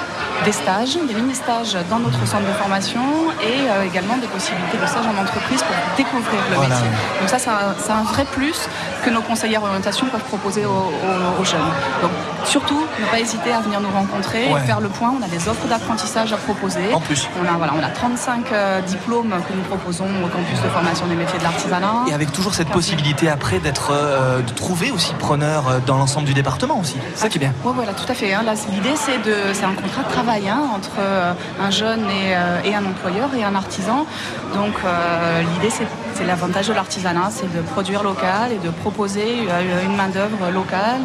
Speaker 4: des stages, des mini-stages dans notre centre de formation et euh, également des possibilités de stage en entreprise pour découvrir le métier. Donc ça, c'est un, vrai plus que nos conseillères d'orientation peuvent proposer aux, jeunes. Donc surtout, ne pas hésiter à venir nous rencontrer, faire le point. On a des offres d'apprentissage à proposer.
Speaker 3: En plus.
Speaker 4: On a, voilà, on a 35 euh, diplômes que nous proposons au campus de formation des métiers de l'artisanat.
Speaker 3: Et avec toujours cette possibilité après d'être, euh, de trouver aussi preneur dans l'ensemble du département aussi. C'est ça qui est bien.
Speaker 4: Oui, voilà, tout à fait. Hein. l'idée, c'est, de, c'est un contrat de travail Hein, entre euh, un jeune euh, et, un employeur et un artisan. Donc euh, l'idée, c'est l'avantage de l'artisanat, c'est de produire local et de proposer une main-d'œuvre locale.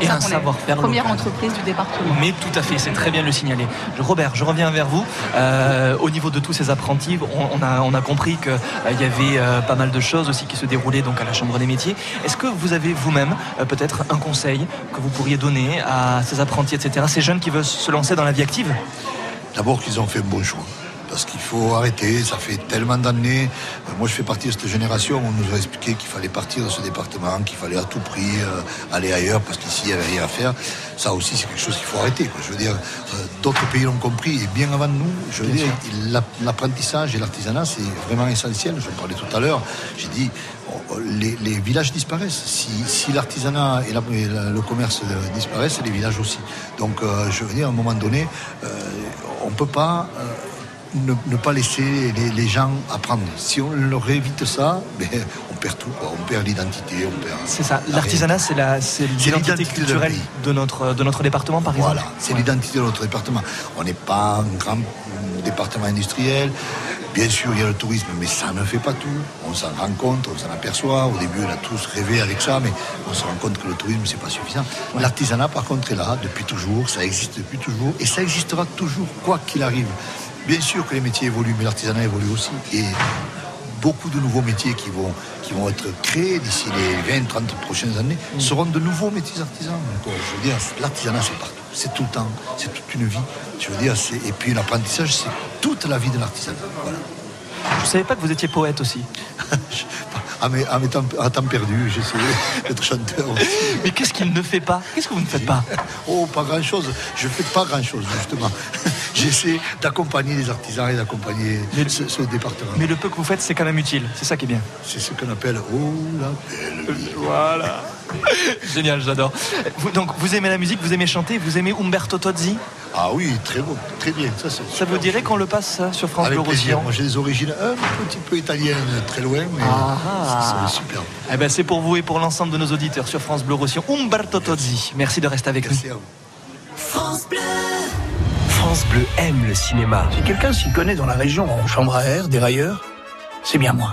Speaker 3: Et, un savoir-faire
Speaker 4: Première entreprise du département.
Speaker 3: Mais tout à fait, c'est très bien de le signaler. Robert, je reviens vers vous. au niveau de tous ces apprentis, on, a, on a compris qu'il y avait pas mal de choses aussi qui se déroulaient donc à la Chambre des métiers. Est-ce que vous avez vous-même peut-être un conseil que vous pourriez donner à ces apprentis, etc., ces jeunes qui veulent se lancer dans la vie active?
Speaker 23: D'abord qu'ils ont fait un bon choix. Parce qu'il faut arrêter, ça fait tellement d'années. Euh, moi, je fais partie de cette génération où on nous a expliqué qu'il fallait partir de ce département, qu'il fallait à tout prix euh, aller ailleurs parce qu'ici, il n'y avait rien à faire. Ça aussi, c'est quelque chose qu'il faut arrêter. Je veux dire, euh, d'autres pays l'ont compris et bien avant nous. Je veux dire, l'apprentissage et l'artisanat, c'est vraiment essentiel. Je parlais tout à l'heure. J'ai dit, les, villages disparaissent. Si, l'artisanat et, le commerce disparaissent, les villages aussi. Donc, euh, je veux dire, à un moment donné, euh, on ne peut pas euh, ne, pas laisser les, gens apprendre. Si on leur évite ça, ben, on perd tout. On perd l'identité.
Speaker 3: C'est ça. L'artisanat, c'est l'identité culturelle de notre, de notre département, par exemple.
Speaker 23: Voilà, c'est l'identité de notre département. On n'est pas un grand département industriel. Bien sûr, il y a le tourisme, mais ça ne fait pas tout. On s'en rend compte, on s'en aperçoit. Au début, on a tous rêvé avec ça, mais on se rend compte que le tourisme, c'est pas suffisant. L'artisanat, par contre, est là depuis toujours. Ça existe depuis toujours. Et ça existera toujours, quoi qu'il arrive. Bien sûr que les métiers évoluent, mais l'artisanat évolue aussi. Et beaucoup de nouveaux métiers qui vont, qui vont être créés d'ici les 20, 30 prochaines années mm. seront de nouveaux métiers artisans. je veux dire, l'artisanat, c'est partout. C'est tout le temps. C'est toute une vie. Je veux dire, et puis l'apprentissage, c'est toute la vie de l'artisanat.
Speaker 3: Je ne savais pas que vous étiez poète aussi.
Speaker 23: à, mes, temps, perdus, j'essayais d'être chanteur aussi.
Speaker 3: Mais qu'est-ce qu'il ne fait pas? Qu'est-ce que vous ne faites pas?
Speaker 23: Oh, pas grand-chose. Je ne fais pas grand-chose, justement. J'essaie d'accompagner les artisans et d'accompagner ce, département.
Speaker 3: Mais le peu que vous faites, c'est quand même utile. C'est ça qui est bien.
Speaker 23: C'est ce qu'on appelle Oh la belle
Speaker 3: Voilà. Génial, j'adore. donc, vous aimez la musique, vous aimez chanter, vous aimez Umberto Tozzi?
Speaker 23: Ah oui, très beau, très bien. Ça,
Speaker 3: ça vous dirait qu'on le passe sur France Bleu
Speaker 23: Roussillon? Moi, j'ai des origines un petit peu italiennes, très loin, mais ah. c'est super.
Speaker 3: Eh ben, c'est pour vous et pour l'ensemble de nos auditeurs sur France Bleu Roussillon. Umberto Tozzi. Merci de rester avec
Speaker 23: Merci
Speaker 3: nous.
Speaker 23: France Bleu.
Speaker 20: France Bleu aime le cinéma.
Speaker 43: Si quelqu'un s'y connaît dans la région en chambre à air, dérailleur, c'est bien moi.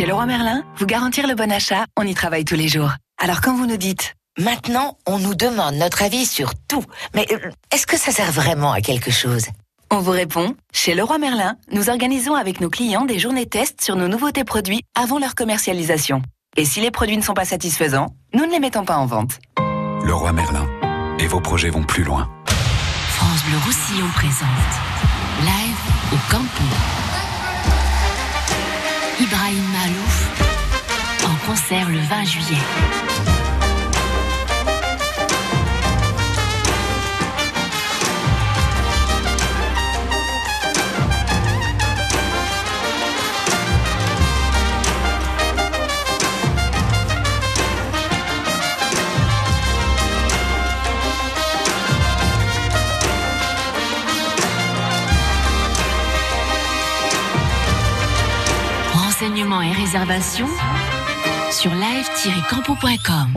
Speaker 9: Chez Leroy Merlin, vous garantir le bon achat, on y travaille tous les jours. Alors quand vous nous dites
Speaker 47: Maintenant, on nous demande notre avis sur tout. Mais euh, est-ce que ça sert vraiment à quelque chose?
Speaker 9: On vous répond, chez Leroy Merlin, nous organisons avec nos clients des journées tests sur nos nouveautés produits avant leur commercialisation. Et si les produits ne sont pas satisfaisants, nous ne les mettons pas en vente.
Speaker 48: Leroy Merlin. Et vos projets vont plus loin.
Speaker 49: France Bleu Roussillon présente Live au Campo. Ibrahim Malouf en concert le 20 juillet. Et réservation sur live-campo.com.